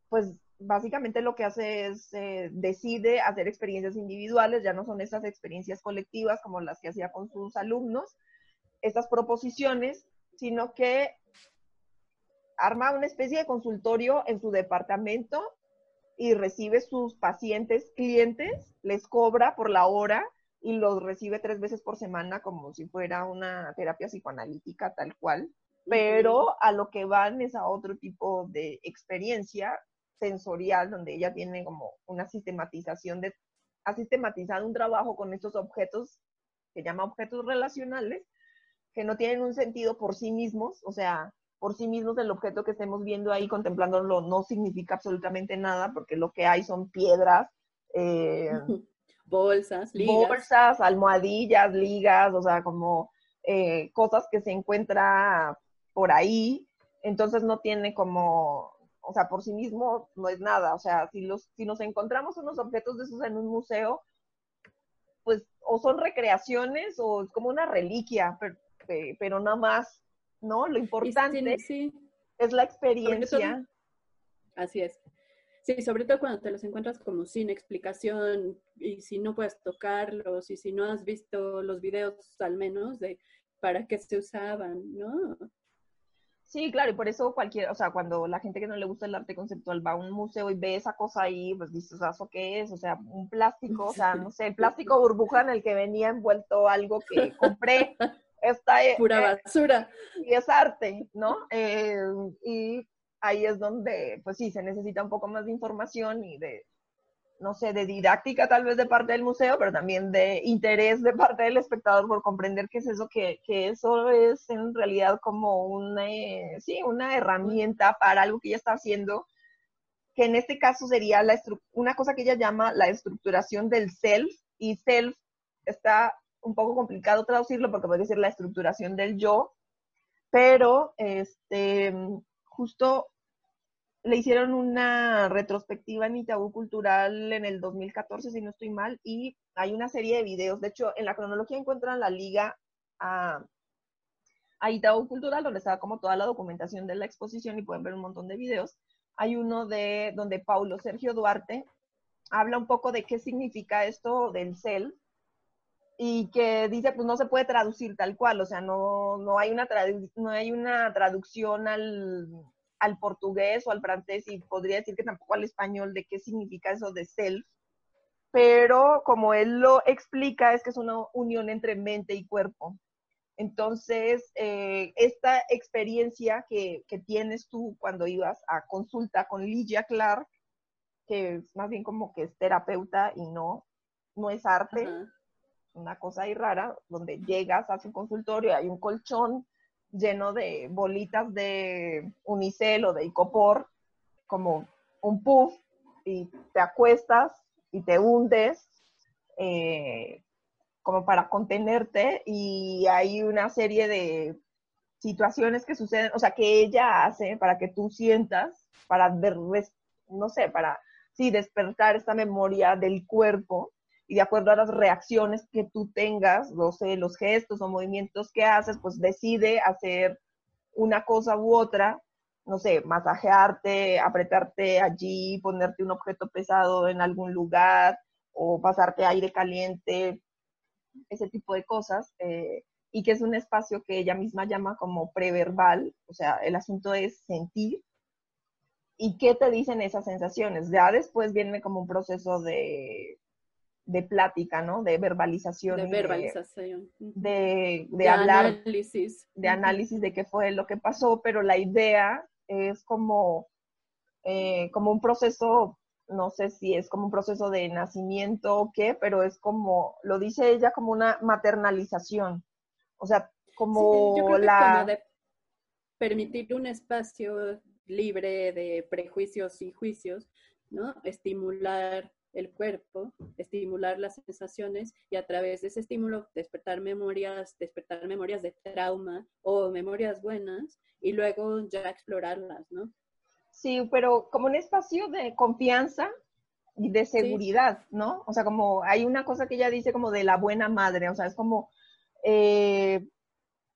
pues básicamente lo que hace es, eh, decide hacer experiencias individuales, ya no son esas experiencias colectivas como las que hacía con sus alumnos, estas proposiciones, sino que arma una especie de consultorio en su departamento y recibe sus pacientes, clientes, les cobra por la hora y los recibe tres veces por semana como si fuera una terapia psicoanalítica tal cual, pero a lo que van es a otro tipo de experiencia sensorial donde ella tiene como una sistematización de ha sistematizado un trabajo con estos objetos que llama objetos relacionales, que no tienen un sentido por sí mismos, o sea, por sí mismos el objeto que estemos viendo ahí, contemplándolo, no significa absolutamente nada, porque lo que hay son piedras, eh, bolsas, ligas. Bolsas, almohadillas, ligas, o sea, como eh, cosas que se encuentra por ahí, entonces no tiene como, o sea, por sí mismo no es nada, o sea, si, los, si nos encontramos unos objetos de esos en un museo, pues o son recreaciones o es como una reliquia, pero, pero nada más, ¿no? Lo importante es la experiencia. así es. Sí, sobre todo cuando te los encuentras como sin explicación y si no puedes tocarlos y si no has visto los videos al menos de para qué se usaban, ¿no? Sí, claro, y por eso cualquier, o sea, cuando la gente que no le gusta el arte conceptual va a un museo y ve esa cosa ahí, pues dices, sea, ¿eso qué es? O sea, un plástico, o sea, no sé, el plástico burbuja en el que venía envuelto algo que compré. Esta es, Pura eh, basura. Y es arte, ¿no? Eh, y ahí es donde, pues sí, se necesita un poco más de información y de, no sé, de didáctica tal vez de parte del museo, pero también de interés de parte del espectador por comprender qué es eso, que, que eso es en realidad como una, eh, sí, una herramienta para algo que ella está haciendo, que en este caso sería la una cosa que ella llama la estructuración del self, y self está un poco complicado traducirlo porque puede decir la estructuración del yo, pero este, justo le hicieron una retrospectiva en Itaú Cultural en el 2014, si no estoy mal, y hay una serie de videos. De hecho, en la cronología encuentran la liga a, a Itaú Cultural, donde está como toda la documentación de la exposición y pueden ver un montón de videos. Hay uno de donde Paulo Sergio Duarte habla un poco de qué significa esto del CEL y que dice, pues no se puede traducir tal cual, o sea, no, no, hay, una no hay una traducción al, al portugués o al francés y podría decir que tampoco al español de qué significa eso de self, pero como él lo explica es que es una unión entre mente y cuerpo. Entonces, eh, esta experiencia que, que, tienes tú cuando ibas a consulta con Ligia Clark, que es más bien como que es terapeuta y no, no es arte, una cosa ahí rara, donde llegas a su consultorio, hay un colchón, lleno de bolitas de unicel o de icopor, como un puff, y te acuestas y te hundes eh, como para contenerte y hay una serie de situaciones que suceden, o sea, que ella hace para que tú sientas, para ver, no sé, para, sí, despertar esta memoria del cuerpo y de acuerdo a las reacciones que tú tengas, no sé, los gestos o movimientos que haces, pues decide hacer una cosa u otra, no sé, masajearte, apretarte allí, ponerte un objeto pesado en algún lugar o pasarte aire caliente, ese tipo de cosas, eh, y que es un espacio que ella misma llama como preverbal, o sea, el asunto es sentir. ¿Y qué te dicen esas sensaciones? Ya después viene como un proceso de de plática, ¿no? De verbalización. De verbalización. De, de, hablar. Análisis. De análisis de qué fue lo que pasó, pero la idea es como, eh, como un proceso, no sé si es como un proceso de nacimiento o qué, pero es como, lo dice ella, como una maternalización. O sea, como la... de permitir un espacio libre de prejuicios y juicios, ¿no? Estimular el cuerpo, estimular las sensaciones y a través de ese estímulo despertar memorias, despertar memorias de trauma o memorias buenas y luego ya explorarlas, ¿no? Sí, pero como un espacio de confianza y de seguridad, ¿no? O sea, como hay una cosa que ella dice como de la buena madre, o sea, es como... Eh,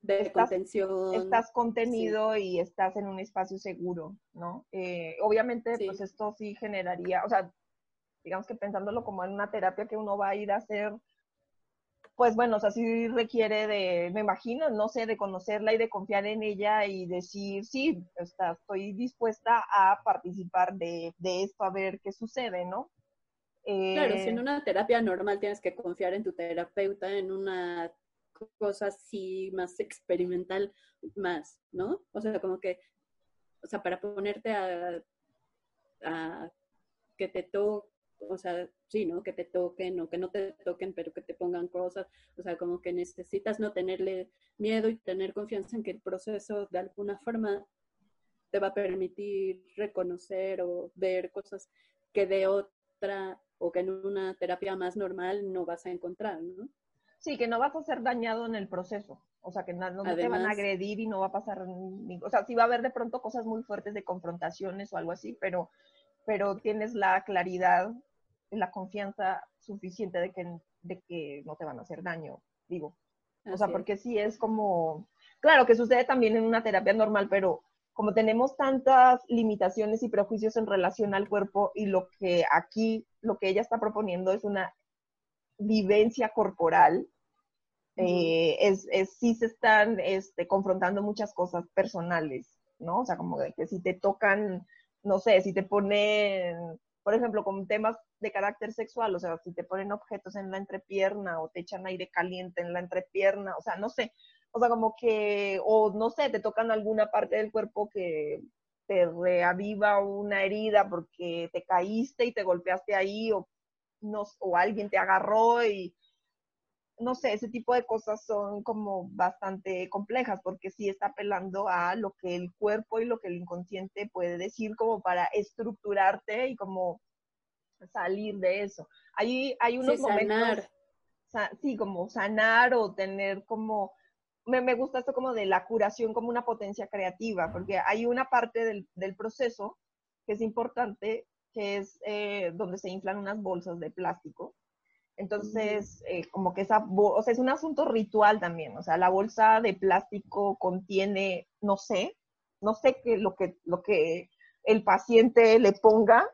de estás, contención. Estás contenido y estás en un espacio seguro, ¿no? Eh, obviamente, pues esto sí generaría, o sea, digamos que pensándolo como en una terapia que uno va a ir a hacer, pues bueno, o sea, sí requiere de, me imagino, no sé, de conocerla y de confiar en ella y decir, sí, estoy dispuesta a participar de, esto, a ver qué sucede, ¿no? claro, si en eh, una terapia normal tienes que confiar en tu terapeuta, en una cosa así más experimental, más, ¿no? O sea, como que, o sea, para ponerte a, a que te toque o sea, sí, ¿no? Que te toquen o que no te toquen, pero que te pongan cosas, o sea, como que necesitas no tenerle miedo y tener confianza en que el proceso de alguna forma te va a permitir reconocer o ver cosas que de otra o que en una terapia más normal no vas a encontrar, ¿no? Sí, que no vas a ser dañado en el proceso. O sea, que no, te van a agredir y no va a pasar. Ni, o sea, sí va a haber de pronto cosas muy fuertes de confrontaciones o algo así, pero, pero tienes la claridad, la confianza suficiente de que, de que no te van a hacer daño, digo. O sea, porque sí es como. Claro que sucede también en una terapia normal, pero como tenemos tantas limitaciones y prejuicios en relación al cuerpo y lo que aquí, lo que ella está proponiendo es una vivencia corporal, eh, es, es, sí se están este, confrontando muchas cosas personales, ¿no? O sea, como de que si te tocan, no sé, si te ponen, por ejemplo, con temas de carácter sexual, o sea, si te ponen objetos en la entrepierna o te echan aire caliente en la entrepierna, o sea, no sé, o sea, como que, o no sé, te tocan alguna parte del cuerpo que te reaviva una herida porque te caíste y te golpeaste ahí o, no, o alguien te agarró y no sé, ese tipo de cosas son como bastante complejas porque sí está apelando a lo que el cuerpo y lo que el inconsciente puede decir como para estructurarte y como salir de eso. Hay, hay unos sí, momentos, sí, como sanar o tener como me, gusta esto como de la curación como una potencia creativa, porque hay una parte del, proceso que es importante, que es eh, donde se inflan unas bolsas de plástico. Entonces, eh, como que esa, o sea, es un asunto ritual también, o sea, la bolsa de plástico contiene, no sé, no sé qué lo que, lo que el paciente le ponga,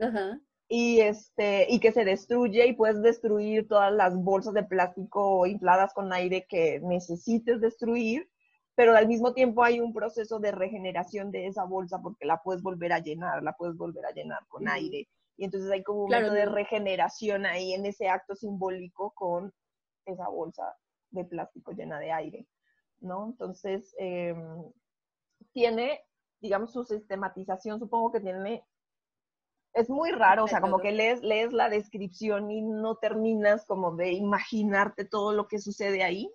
Ajá y, este, y que se destruye y puedes destruir todas las bolsas de plástico infladas con aire que necesites destruir, pero al mismo tiempo hay un proceso de regeneración de esa bolsa porque la puedes volver a llenar, la puedes volver a llenar con aire. Y entonces hay como un momento de regeneración ahí en ese acto simbólico con esa bolsa de plástico llena de aire, ¿no? Entonces, em, tiene, digamos, su sistematización, supongo que tiene es muy raro, o sea, como que lees, lees la descripción y no terminas como de imaginarte todo lo que sucede ahí.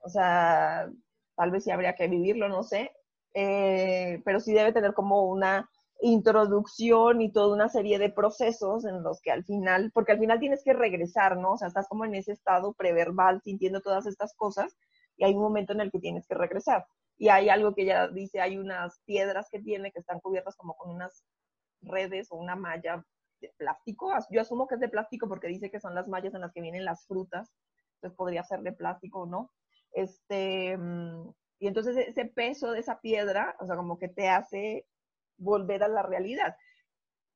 O sea, tal vez sí habría que vivirlo, no sé. Eh, pero sí debe tener como una introducción y toda una serie de procesos en los que al final, porque al final tienes que regresar, ¿no? O sea, estás como en ese estado preverbal sintiendo todas estas cosas y hay un momento en el que tienes que regresar. Y hay algo que ella dice, hay unas piedras que tiene que están cubiertas como con unas redes o una malla de plástico. Yo asumo que es de plástico porque dice que son las mallas en las que vienen las frutas, entonces podría ser de plástico o no. Este, mm, y entonces ese peso de esa piedra, o sea, como que te hace volver a la realidad.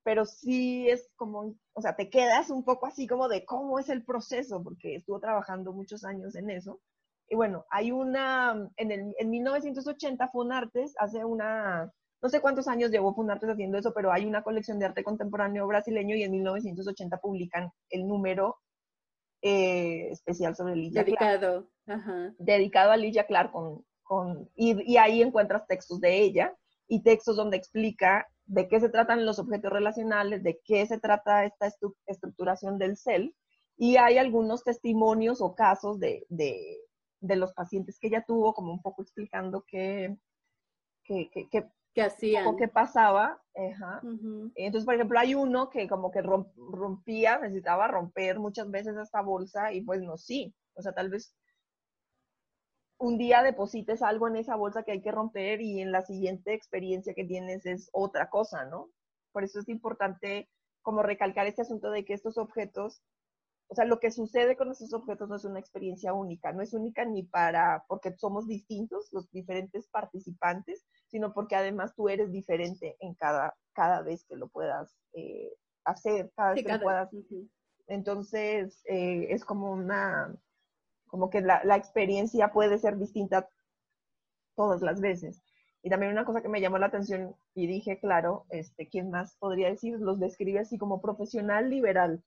Pero sí es como, o sea, te quedas un poco así como de cómo es el proceso, porque estuvo trabajando muchos años en eso. Y bueno, hay una, en, el, en 1980 Fonartes hace una, no sé cuántos años llevó Funartes haciendo eso, pero hay una colección de arte contemporáneo brasileño y en 1980 publican el número eh, especial sobre Lidia Dedicado. Dedicado a Lidia Clark con, con y, ahí encuentras textos de ella y textos donde explica de qué se tratan los objetos relacionales, de qué se trata esta estructuración del CEL, y hay algunos testimonios o casos de, de, de los pacientes que ella tuvo, como un poco explicando qué, qué, qué, que hacían. qué pasaba. Entonces, por ejemplo, hay uno que como que rompía, necesitaba romper muchas veces esta bolsa y pues no, sí. O sea, tal vez un día deposites algo en esa bolsa que hay que romper y en la siguiente experiencia que tienes es otra cosa, ¿no? Por eso es importante como recalcar este asunto de que estos objetos o sea, lo que sucede con estos objetos no es una experiencia única, no es única ni para, porque somos distintos los diferentes participantes, sino porque además tú eres diferente en cada, cada vez que lo puedas eh, hacer, cada vez que lo puedas. Entonces, eh, es como una, como que la, la experiencia puede ser distinta todas las veces. Y también una cosa que me llamó la atención y dije, claro, este, ¿quién más podría decir? Los describe así como profesional liberal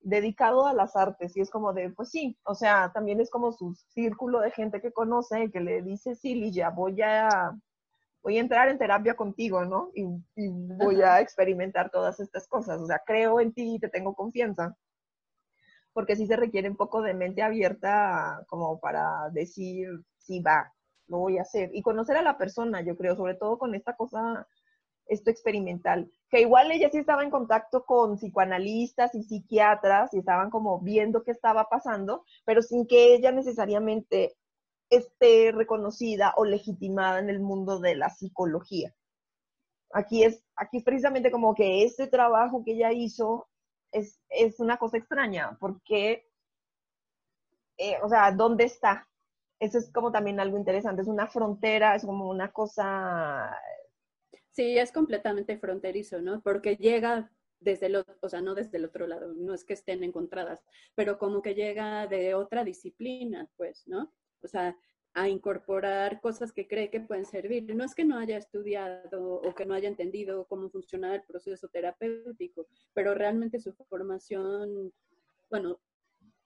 dedicado a las artes y es como de, pues sí, o sea, también es como su círculo de gente que conoce y que le dice, sí, Ligia, voy a, voy a entrar en terapia contigo, ¿no? Y, voy a experimentar todas estas cosas. O sea, creo en ti y te tengo confianza. Porque sí se requiere un poco de mente abierta como para decir, sí va, lo voy a hacer. Y conocer a la persona, yo creo, sobre todo con esta cosa, esto experimental. Que igual ella sí estaba en contacto con psicoanalistas y psiquiatras y estaban como viendo qué estaba pasando, pero sin que ella necesariamente esté reconocida o legitimada en el mundo de la psicología. Aquí es, aquí precisamente como que este trabajo que ella hizo es, es una cosa extraña, porque, eh, o sea, ¿dónde está? Eso es como también algo interesante, es una frontera, es como una cosa... Sí, es completamente fronterizo, ¿no? Porque llega desde el otro, o sea, no desde el otro lado, no es que estén encontradas, pero como que llega de otra disciplina, pues, ¿no? O sea, a incorporar cosas que cree que pueden servir. No es que no haya estudiado o que no haya entendido cómo funciona el proceso terapéutico, pero realmente su formación, bueno,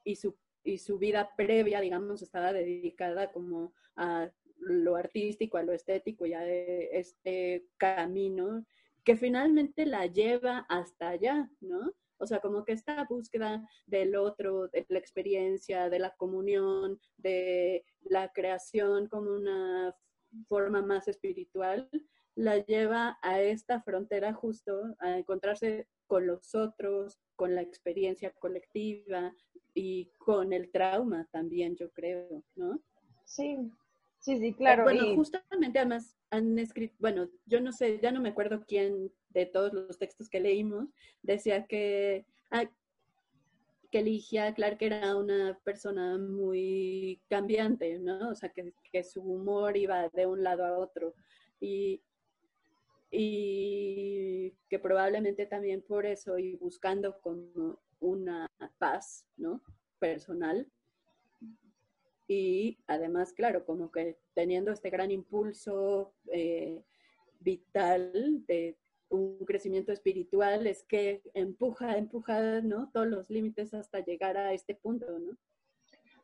y su, y su vida previa, digamos, estaba dedicada como a lo artístico, a lo estético y a este camino que finalmente la lleva hasta allá, ¿no? O sea, como que esta búsqueda del otro, de la experiencia, de la comunión, de la creación como una forma más espiritual, la lleva a esta frontera justo, a encontrarse con los otros, con la experiencia colectiva y con el trauma también, yo creo, ¿no? Sí, sí, sí, claro. Bueno, justamente además han escrito, bueno, yo no sé, ya no me acuerdo quién de todos los textos que leímos, decía que, ah, que Ligia Clark era una persona muy cambiante, ¿no? O sea, que, su humor iba de un lado a otro. Y, y que probablemente también por eso y buscando como una paz, ¿no? Personal. Y además, claro, como que teniendo este gran impulso eh, vital de un crecimiento espiritual es que empuja, empuja, ¿no? Todos los límites hasta llegar a este punto, ¿no?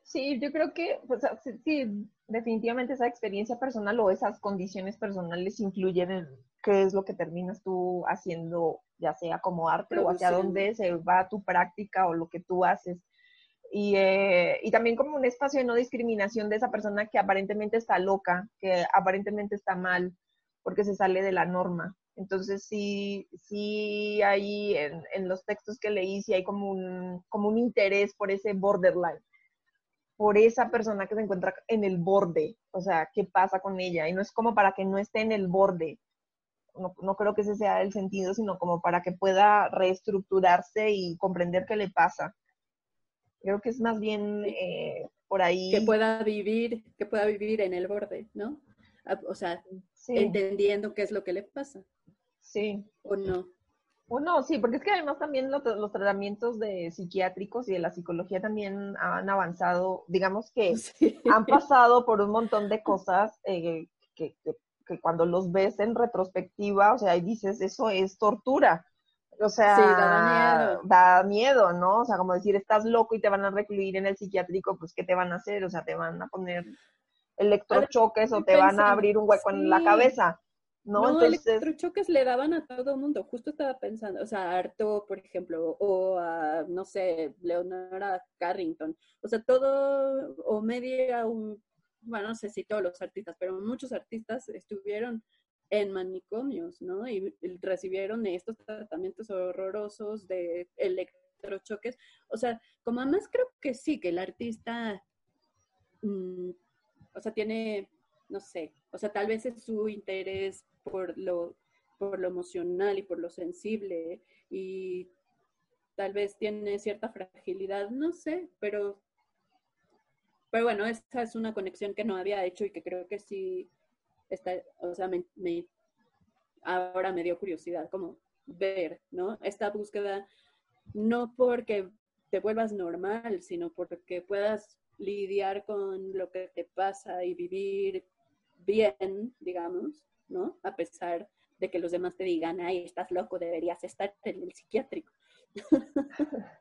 Sí, yo creo que, pues, sí, definitivamente esa experiencia personal o esas condiciones personales influyen en qué es lo que terminas tú haciendo, ya sea como arte o hacia dónde se va tu práctica o lo que tú haces. Y, eh, y también como un espacio de no discriminación de esa persona que aparentemente está loca, que aparentemente está mal, porque se sale de la norma. Entonces sí, sí hay en, en, los textos que leí, sí hay como un, como un interés por ese borderline, por esa persona que se encuentra en el borde, o sea, qué pasa con ella. Y no es como para que no esté en el borde, no, no creo que ese sea el sentido, sino como para que pueda reestructurarse y comprender qué le pasa. Creo que es más bien eh, por ahí. Que pueda vivir, que pueda vivir en el borde, ¿no? Ah, o sea, entendiendo qué es lo que le pasa. Sí. ¿O no? O no, sí, porque es que además también los, tratamientos de psiquiátricos y de la psicología también han avanzado, digamos que han pasado por un montón de cosas eh, que, que, cuando los ves en retrospectiva, o sea, y dices, eso es tortura. O sea, da miedo. da miedo, ¿no? O sea, como decir, estás loco y te van a recluir en el psiquiátrico, pues, ¿qué te van a hacer? O sea, te van a poner electrochoques o te van a abrir un hueco en la cabeza. No, Entonces... electrochoques le daban a todo el mundo. Justo estaba pensando, o sea, Arto, por ejemplo, o a, no sé, Leonora Carrington. O sea, todo, o media, un, bueno, no sé si todos los artistas, pero muchos artistas estuvieron en manicomios, ¿no? Y, recibieron estos tratamientos horrorosos de electrochoques. O sea, como además creo que sí, que el artista, mm, o sea, tiene, no sé, o sea, tal vez es su interés por lo, por lo emocional y por lo sensible y tal vez tiene cierta fragilidad, no sé, pero, pero bueno, esa es una conexión que no había hecho y que creo que sí está, o sea, me, ahora me dio curiosidad como ver, ¿no? Esta búsqueda, no porque te vuelvas normal, sino porque puedas lidiar con lo que te pasa y vivir bien, digamos, ¿no? A pesar de que los demás te digan, ay, estás loco, deberías estar en el psiquiátrico.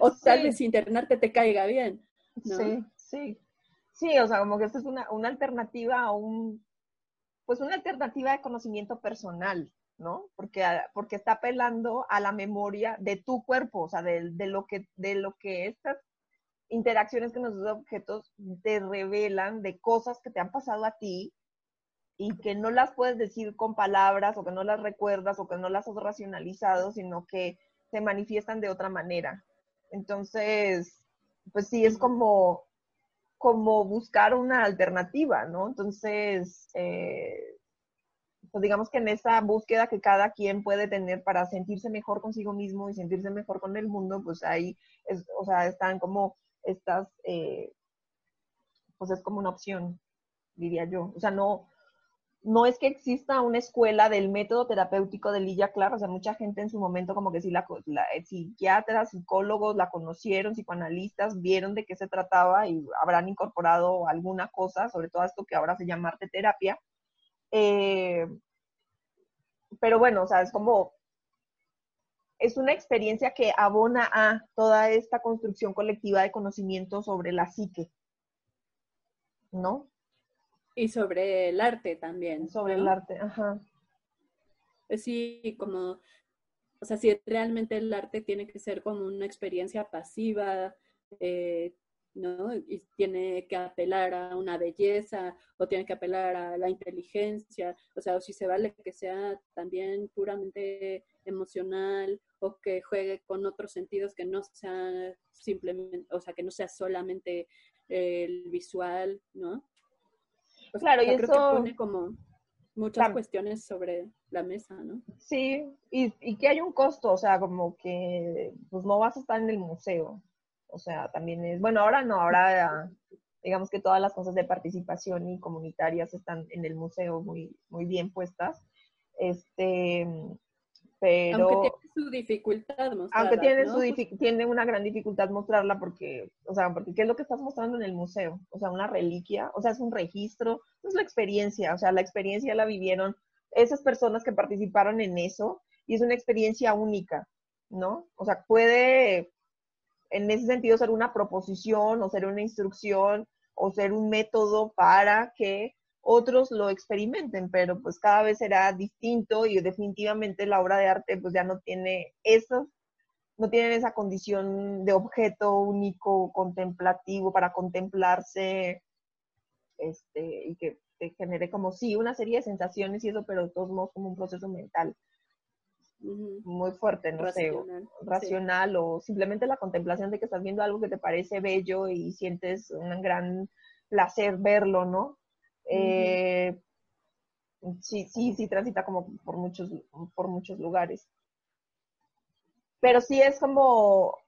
o tal vez internarte te caiga bien. Sí, sí. Sí, o sea, como que esto es una, una alternativa a un pues una alternativa de conocimiento personal, ¿no? Porque, porque está apelando a la memoria de tu cuerpo, o sea, de, de, lo, que, de lo que estas interacciones con los objetos te revelan de cosas que te han pasado a ti y que no las puedes decir con palabras o que no las recuerdas o que no las has racionalizado, sino que se manifiestan de otra manera. Entonces, pues sí, es como, como buscar una alternativa, ¿no? Entonces, eh, pues digamos que en esa búsqueda que cada quien puede tener para sentirse mejor consigo mismo y sentirse mejor con el mundo, pues ahí, es, o sea, están como estas, eh, pues es como una opción, diría yo. O sea, no, no es que exista una escuela del método terapéutico de Lilla Clark, o sea, mucha gente en su momento como que sí, la, la, eh, psiquiatras, psicólogos la conocieron, psicoanalistas, vieron de qué se trataba y habrán incorporado alguna cosa, sobre todo esto que ahora se llama arte terapia. Eh, pero bueno, o sea, es como, es una experiencia que abona a toda esta construcción colectiva de conocimiento sobre la psique, ¿no? Y sobre el arte también. Sobre el arte, ajá. Pues sí, como, o sea, si realmente el arte tiene que ser como una experiencia pasiva, eh, ¿no? Y tiene que apelar a una belleza o tiene que apelar a la inteligencia, o sea, o si se vale que sea también puramente emocional o que juegue con otros sentidos que no sea simplemente, o sea, que no sea solamente el visual, ¿no? Claro, y creo eso... Que pone como muchas cuestiones sobre la mesa, ¿no? Sí, y, y que hay un costo, o sea, como que pues no vas a estar en el museo, o sea, también es, bueno, ahora no, ahora digamos que todas las cosas de participación y comunitarias están en el museo muy, muy bien puestas. Este, pero... Aunque tiene su dificultad mostrarla, Aunque tiene, su tiene una gran dificultad mostrarla porque, o sea, porque ¿qué es lo que estás mostrando en el museo? O sea, una reliquia, o sea, es un registro, es la experiencia, o sea, la experiencia la vivieron esas personas que participaron en eso y es una experiencia única, ¿no? O sea, puede en ese sentido ser una proposición o ser una instrucción o ser un método para que otros lo experimenten, pero pues cada vez será distinto y definitivamente la obra de arte pues ya no tiene eso, no tiene esa condición de objeto único, contemplativo para contemplarse este, y que te genere como sí una serie de sensaciones y eso, pero de todos modos como un proceso mental muy fuerte, no racional, sé, racional o simplemente la contemplación de que estás viendo algo que te parece bello y sientes un gran placer verlo, ¿no? Eh, sí, sí, sí transita como por muchos, por muchos lugares. Pero sí es como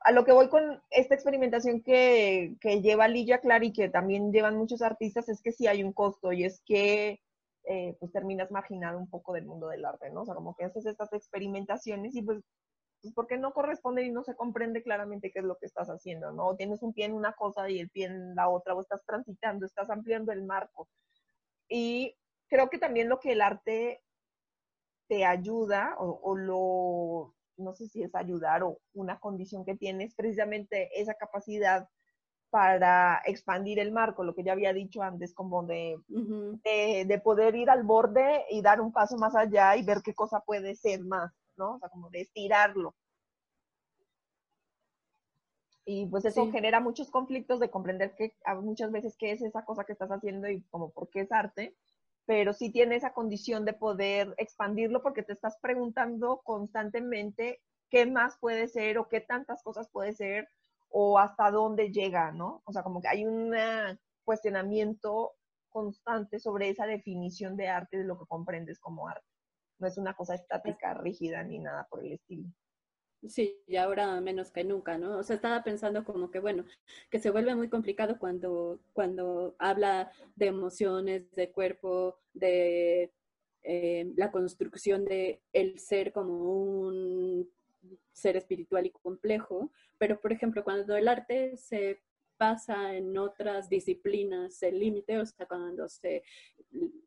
a lo que voy con esta experimentación que, que lleva Ligia Clar y que también llevan muchos artistas es que sí hay un costo y es que eh, pues terminas marginado un poco del mundo del arte, ¿no? O sea, como que haces estas experimentaciones y pues porque no corresponde y no se comprende claramente qué es lo que estás haciendo, ¿no? O tienes un pie en una cosa y el pie en la otra, o estás transitando, estás ampliando el marco. Y creo que también lo que el arte te ayuda, o, o lo, no sé si es ayudar o una condición que tienes, precisamente esa capacidad para expandir el marco, lo que ya había dicho antes, como de, de, poder ir al borde y dar un paso más allá y ver qué cosa puede ser más, ¿no? O sea, como de estirarlo. Y pues eso genera muchos conflictos de comprender que muchas veces qué es esa cosa que estás haciendo y como por qué es arte, pero sí tiene esa condición de poder expandirlo porque te estás preguntando constantemente qué más puede ser o qué tantas cosas puede ser o hasta dónde llega, ¿no? O sea, como que hay un cuestionamiento constante sobre esa definición de arte, de lo que comprendes como arte. No es una cosa estática, rígida, ni nada por el estilo. Sí, y ahora menos que nunca, ¿no? O sea, estaba pensando como que, bueno, que se vuelve muy complicado cuando, cuando habla de emociones, de cuerpo, de eh, la construcción de el ser como un ser espiritual y complejo, pero por ejemplo, cuando el arte se pasa en otras disciplinas el límite, o sea, cuando se,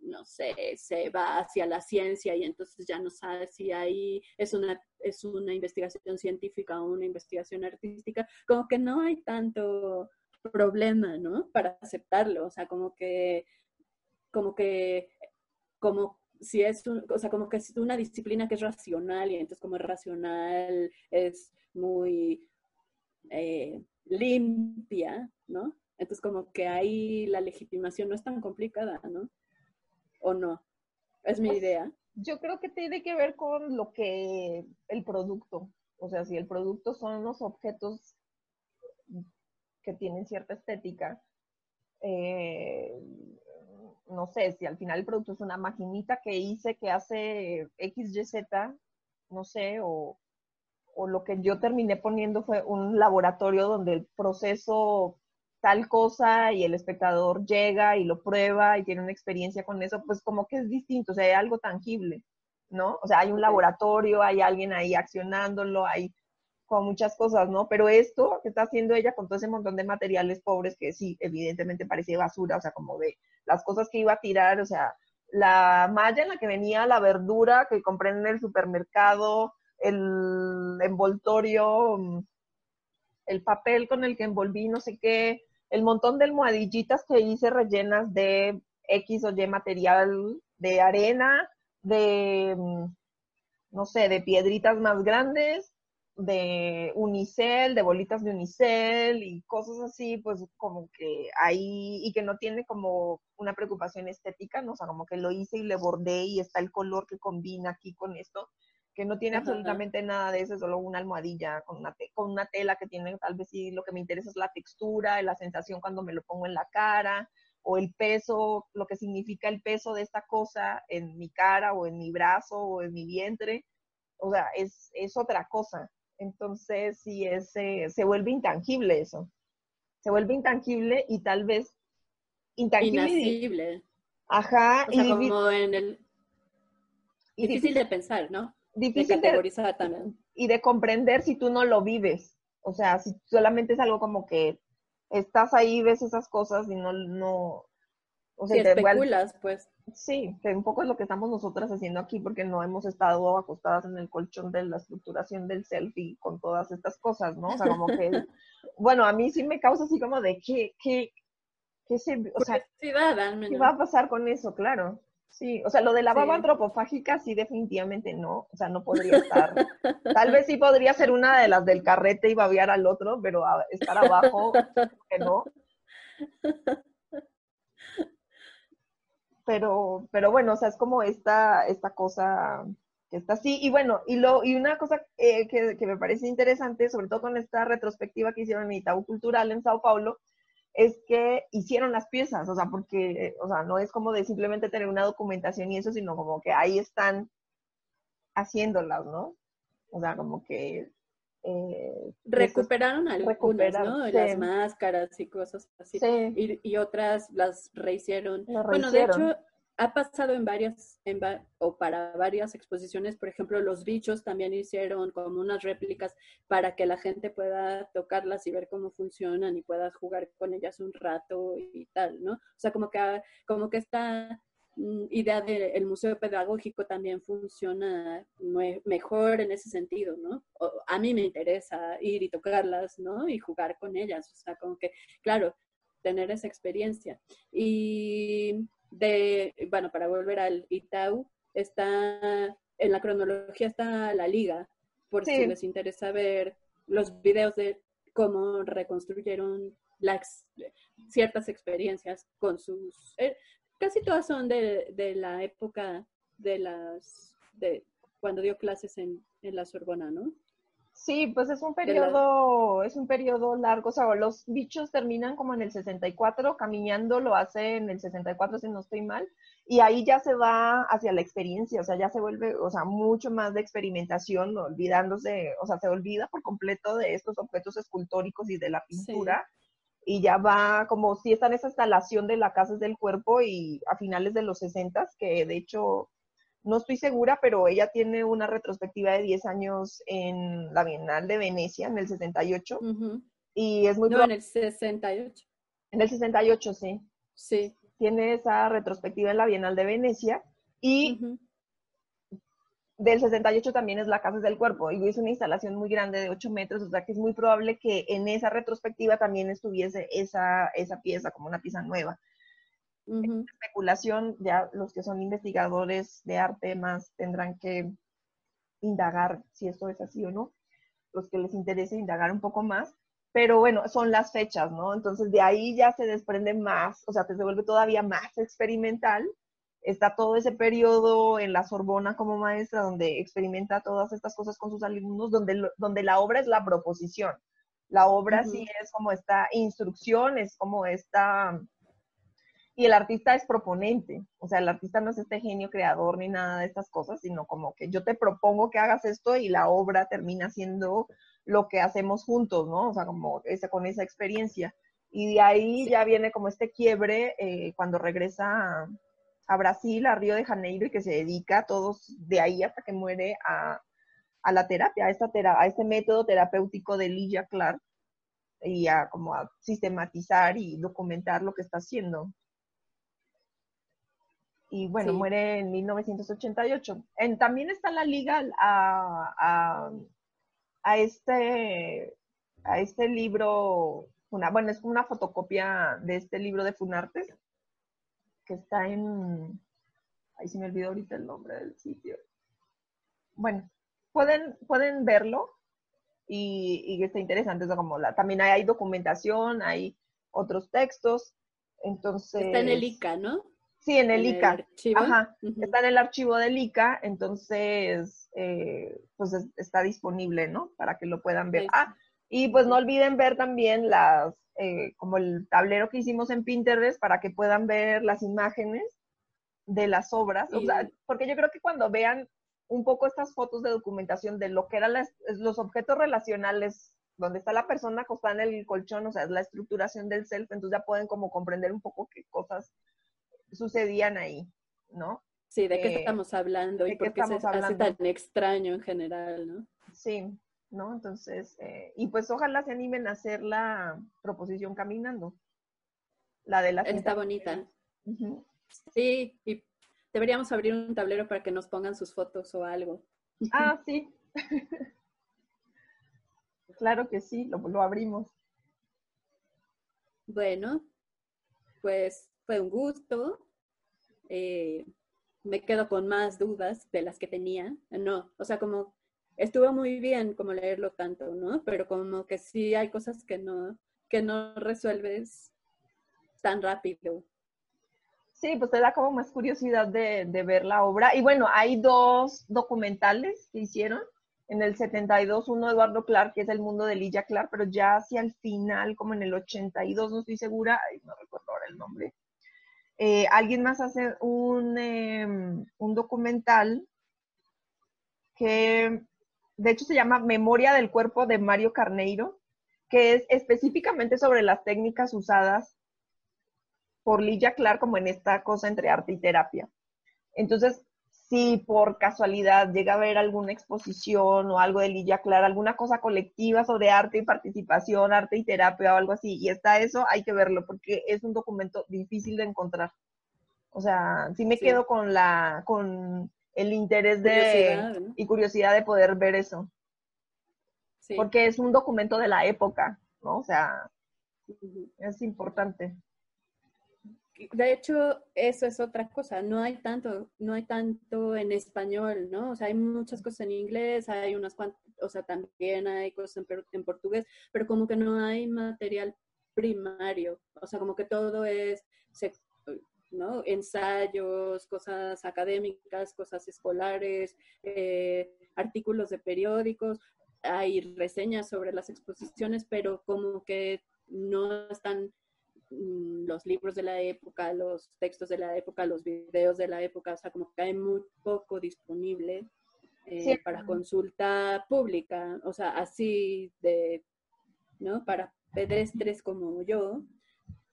no sé, se va hacia la ciencia y entonces ya no sabe si ahí es una, es una investigación científica o una investigación artística, como que no hay tanto problema, ¿no? Para aceptarlo, o sea, como que, como que como si es, o sea, como que es una disciplina que es racional y entonces como es racional es muy eh, limpia, ¿no? Entonces como que ahí la legitimación no es tan complicada, ¿no? ¿O no? Es mi pues, idea. Yo creo que tiene que ver con lo que el producto, o sea, si el producto son los objetos que tienen cierta estética, eh, no sé, si al final el producto es una maquinita que hice que hace XYZ, no sé, o, o lo que yo terminé poniendo fue un laboratorio donde el proceso tal cosa y el espectador llega y lo prueba y tiene una experiencia con eso, pues como que es distinto, o sea, hay algo tangible, ¿no? O sea, hay un laboratorio, hay alguien ahí accionándolo, hay con muchas cosas, ¿no? Pero esto que está haciendo ella con todo ese montón de materiales pobres que sí, evidentemente parecía basura, o sea, como de las cosas que iba a tirar, o sea, la malla en la que venía la verdura que compré en el supermercado, el envoltorio, el papel con el que envolví no sé qué, el montón de almohadillitas que hice rellenas de X o Y material, de arena, de, mm, no sé, de piedritas más grandes, de unicel, de bolitas de unicel y cosas así, pues como que ahí, y que no tiene como una preocupación estética, ¿no? O sea, como que lo hice y le bordé y está el color que combina aquí con esto, que no tiene absolutamente nada de eso, solo una almohadilla con una, con una tela que tiene, tal vez sí, lo que me interesa es la textura, la sensación cuando me lo pongo en la cara, o el peso, lo que significa el peso de esta cosa en mi cara o en mi brazo o en mi vientre, o sea, es, es otra cosa entonces, sí, ese, se vuelve intangible eso. Se vuelve intangible y tal vez intangible. Ajá. O sea, como en el... Difícil de pensar, ¿no? Difícil de categorizar también. Y de comprender si tú no lo vives. O sea, si solamente es algo como que estás ahí, ves esas cosas y no, no, o sea, si especulas, pues. Sí, que un poco es lo que estamos nosotras haciendo aquí porque no hemos estado acostadas en el colchón de la estructuración del selfie con todas estas cosas, ¿no? O sea, como que, bueno, a mí sí me causa así como de qué, qué, qué se, o sea, ¿qué va a pasar con eso? Claro. Sí, o sea, lo de la baba antropofágica sí definitivamente no, o sea, no podría estar. Tal vez sí podría ser una de las del carrete y babear al otro, pero estar abajo, que no pero, pero bueno, o sea, es como esta, esta cosa que está así. Y bueno, y, lo, y una cosa eh, que, me parece interesante, sobre todo con esta retrospectiva que hicieron en Itaú Cultural en Sao Paulo, es que hicieron las piezas, o sea, porque, o sea, no es como de simplemente tener una documentación y eso, sino como que ahí están haciéndolas, ¿no? O sea, como que eh, recuperaron algunas, ¿no? Las máscaras y cosas así. Y, otras las rehicieron. bueno, de hecho, ha pasado en varias, o para varias exposiciones, por ejemplo, los bichos también hicieron como unas réplicas para que la gente pueda tocarlas y ver cómo funcionan y puedas jugar con ellas un rato y tal, ¿no? O sea, como que, como que está Mm, idea del museo pedagógico también funciona mejor en ese sentido, ¿no? a mí me interesa ir y tocarlas, ¿no? Y jugar con ellas, o sea, como que, claro, tener esa experiencia. Y de, bueno, para volver al Itau, está, en la cronología está la liga, por si les interesa ver los videos de cómo reconstruyeron las ciertas experiencias con sus, eh, casi todas son de, de la época de las, de cuando dio clases en, en la Sorbona, ¿no? Sí, pues es un periodo, es un periodo largo, o sea, los bichos terminan como en el 64, caminando lo hace en el 64 si no estoy mal, y ahí ya se va hacia la experiencia, o sea, ya se vuelve, o sea, mucho más de experimentación, olvidándose, o sea, se olvida por completo de estos objetos escultóricos y de la pintura, y ya va como si está en esa instalación de la Casa del Cuerpo y a finales de los 60, que de hecho no estoy segura, pero ella tiene una retrospectiva de 10 años en la Bienal de Venecia en el 68 y es muy... No, en el 68. En el 68, sí. Sí. Tiene esa retrospectiva en la Bienal de Venecia y del 68 también es la Casa del Cuerpo y es una instalación muy grande de 8 metros, o sea que es muy probable que en esa retrospectiva también estuviese esa, esa pieza como una pieza nueva. Especulación, ya los que son investigadores de arte más tendrán que indagar si esto es así o no, los que les interese indagar un poco más, pero bueno, son las fechas, ¿no? Entonces de ahí ya se desprende más, o sea, se vuelve todavía más experimental. Está todo ese periodo en la Sorbona como maestra donde experimenta todas estas cosas con sus alumnos, donde, donde la obra es la proposición. La obra sí es como esta instrucción, es como esta y el artista es proponente, o sea, el artista no es este genio creador ni nada de estas cosas, sino como que yo te propongo que hagas esto y la obra termina siendo lo que hacemos juntos, ¿no? O sea, como esa, con esa experiencia. Y de ahí ya viene como este quiebre eh, cuando regresa a, Brasil, a Río de Janeiro, y que se dedica todos de ahí hasta que muere a, la terapia, a, esta a este método terapéutico de Ligia Clark, y a como a sistematizar y documentar lo que está haciendo y bueno, muere en 1988. En, también está la liga a, a, este, a este libro, una, bueno, es una fotocopia de este libro de Funartes, que está en, ahí se me olvidó ahorita el nombre del sitio. Bueno, pueden, pueden verlo y, y está interesante, como la, también hay, hay documentación, hay otros textos, entonces... Está en el ICA, ¿no? Sí, en el ICA. Ajá, está en el archivo del ICA, entonces, eh, pues está disponible, ¿no? Para que lo puedan ver. Ah, y pues no olviden ver también las, eh, como el tablero que hicimos en Pinterest para que puedan ver las imágenes de las obras. O sea, porque yo creo que cuando vean un poco estas fotos de documentación de lo que eran los objetos relacionales, donde está la persona acostada en el colchón, o sea, es la estructuración del self, entonces ya pueden como comprender un poco qué cosas sucedían ahí, ¿no? Sí, de qué eh, estamos hablando y por qué se hace tan extraño en general, ¿no? Sí, ¿no? Entonces, eh, y pues ojalá se animen a hacer la proposición caminando. La de la Está bonita. Sí, y deberíamos abrir un tablero para que nos pongan sus fotos o algo. Ah, sí. claro que sí, lo, lo abrimos. Bueno, pues fue un gusto. Eh, me quedo con más dudas de las que tenía. No, o sea, como estuvo muy bien como leerlo tanto, ¿no? Pero como que sí hay cosas que no, que no resuelves tan rápido. Sí, pues te da como más curiosidad de, de, ver la obra. Y bueno, hay dos documentales que hicieron. En el 72, uno Eduardo Clark, que es El mundo de Lilla Clark, pero ya hacia el final, como en el 82, no estoy segura, no recuerdo ahora el nombre, eh, alguien más hace un, em, un documental que de hecho se llama Memoria del Cuerpo de Mario Carneiro, que es específicamente sobre las técnicas usadas por Lilla Clark como en esta cosa entre arte y terapia. Entonces, si por casualidad llega a haber alguna exposición o algo de Lidia Clara, alguna cosa colectiva sobre arte y participación, arte y terapia o algo así, y está eso, hay que verlo porque es un documento difícil de encontrar. O sea, sí me quedo con la, con el interés de y curiosidad de poder ver eso. Porque es un documento de la época, ¿no? O sea, es importante de hecho, eso es otra cosa, no hay tanto, no hay tanto en español, ¿no? O sea, hay muchas cosas en inglés, hay unas cuantas, o sea, también hay cosas en, portugués, pero como que no hay material primario, o sea, como que todo es, ¿no? Ensayos, cosas académicas, cosas escolares, eh, artículos de periódicos, hay reseñas sobre las exposiciones, pero como que no están los libros de la época, los textos de la época, los videos de la época, o sea, como que hay muy poco disponible eh, para consulta pública, o sea, así de, ¿no? Para pedestres como yo,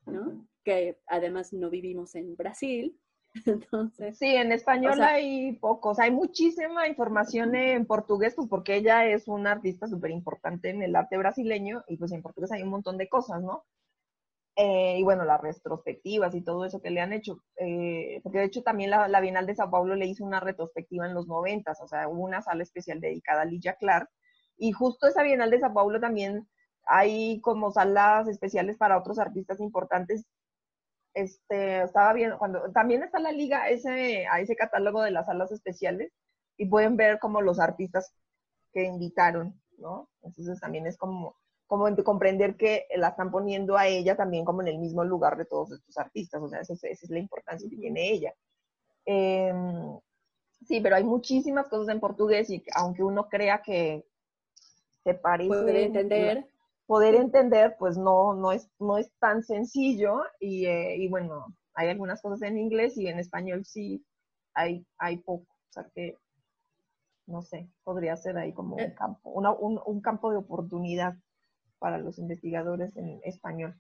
¿no? Que además no vivimos en Brasil. Entonces, sí, en español hay pocos, hay muchísima información en portugués, pues porque ella es una artista súper importante en el arte brasileño y pues en portugués hay un montón de cosas, ¿no? Eh, y bueno, las retrospectivas y todo eso que le han hecho, eh, porque de hecho también la, Bienal de Sao Paulo le hizo una retrospectiva en los noventas, o sea, hubo una sala especial dedicada a Ligia Clark, y justo esa Bienal de Sao Paulo también hay como salas especiales para otros artistas importantes este, estaba viendo, cuando también está la liga ese, a ese catálogo de las salas especiales y pueden ver como los artistas que invitaron, ¿no? Entonces también es como, como comprender que la están poniendo a ella también como en el mismo lugar de todos estos artistas, o sea, esa es, la importancia que tiene ella. Em, sí, pero hay muchísimas cosas en portugués y aunque uno crea que se parece... Poder entender. Poder entender, pues no, no, es, no es tan sencillo y, eh, y bueno, hay algunas cosas en inglés y en español sí hay, hay poco, o sea que no sé, podría ser ahí como un eh. campo, un, un, campo de oportunidad para los investigadores en español.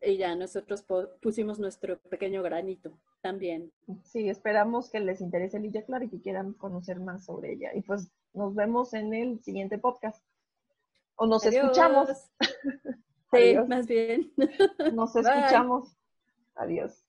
Y ya nosotros pusimos nuestro pequeño granito también. Sí, esperamos que les interese Lidia Clara y que quieran conocer más sobre ella. Y pues nos vemos en el siguiente podcast. O nos escuchamos. sí, más bien. Nos escuchamos. Adiós.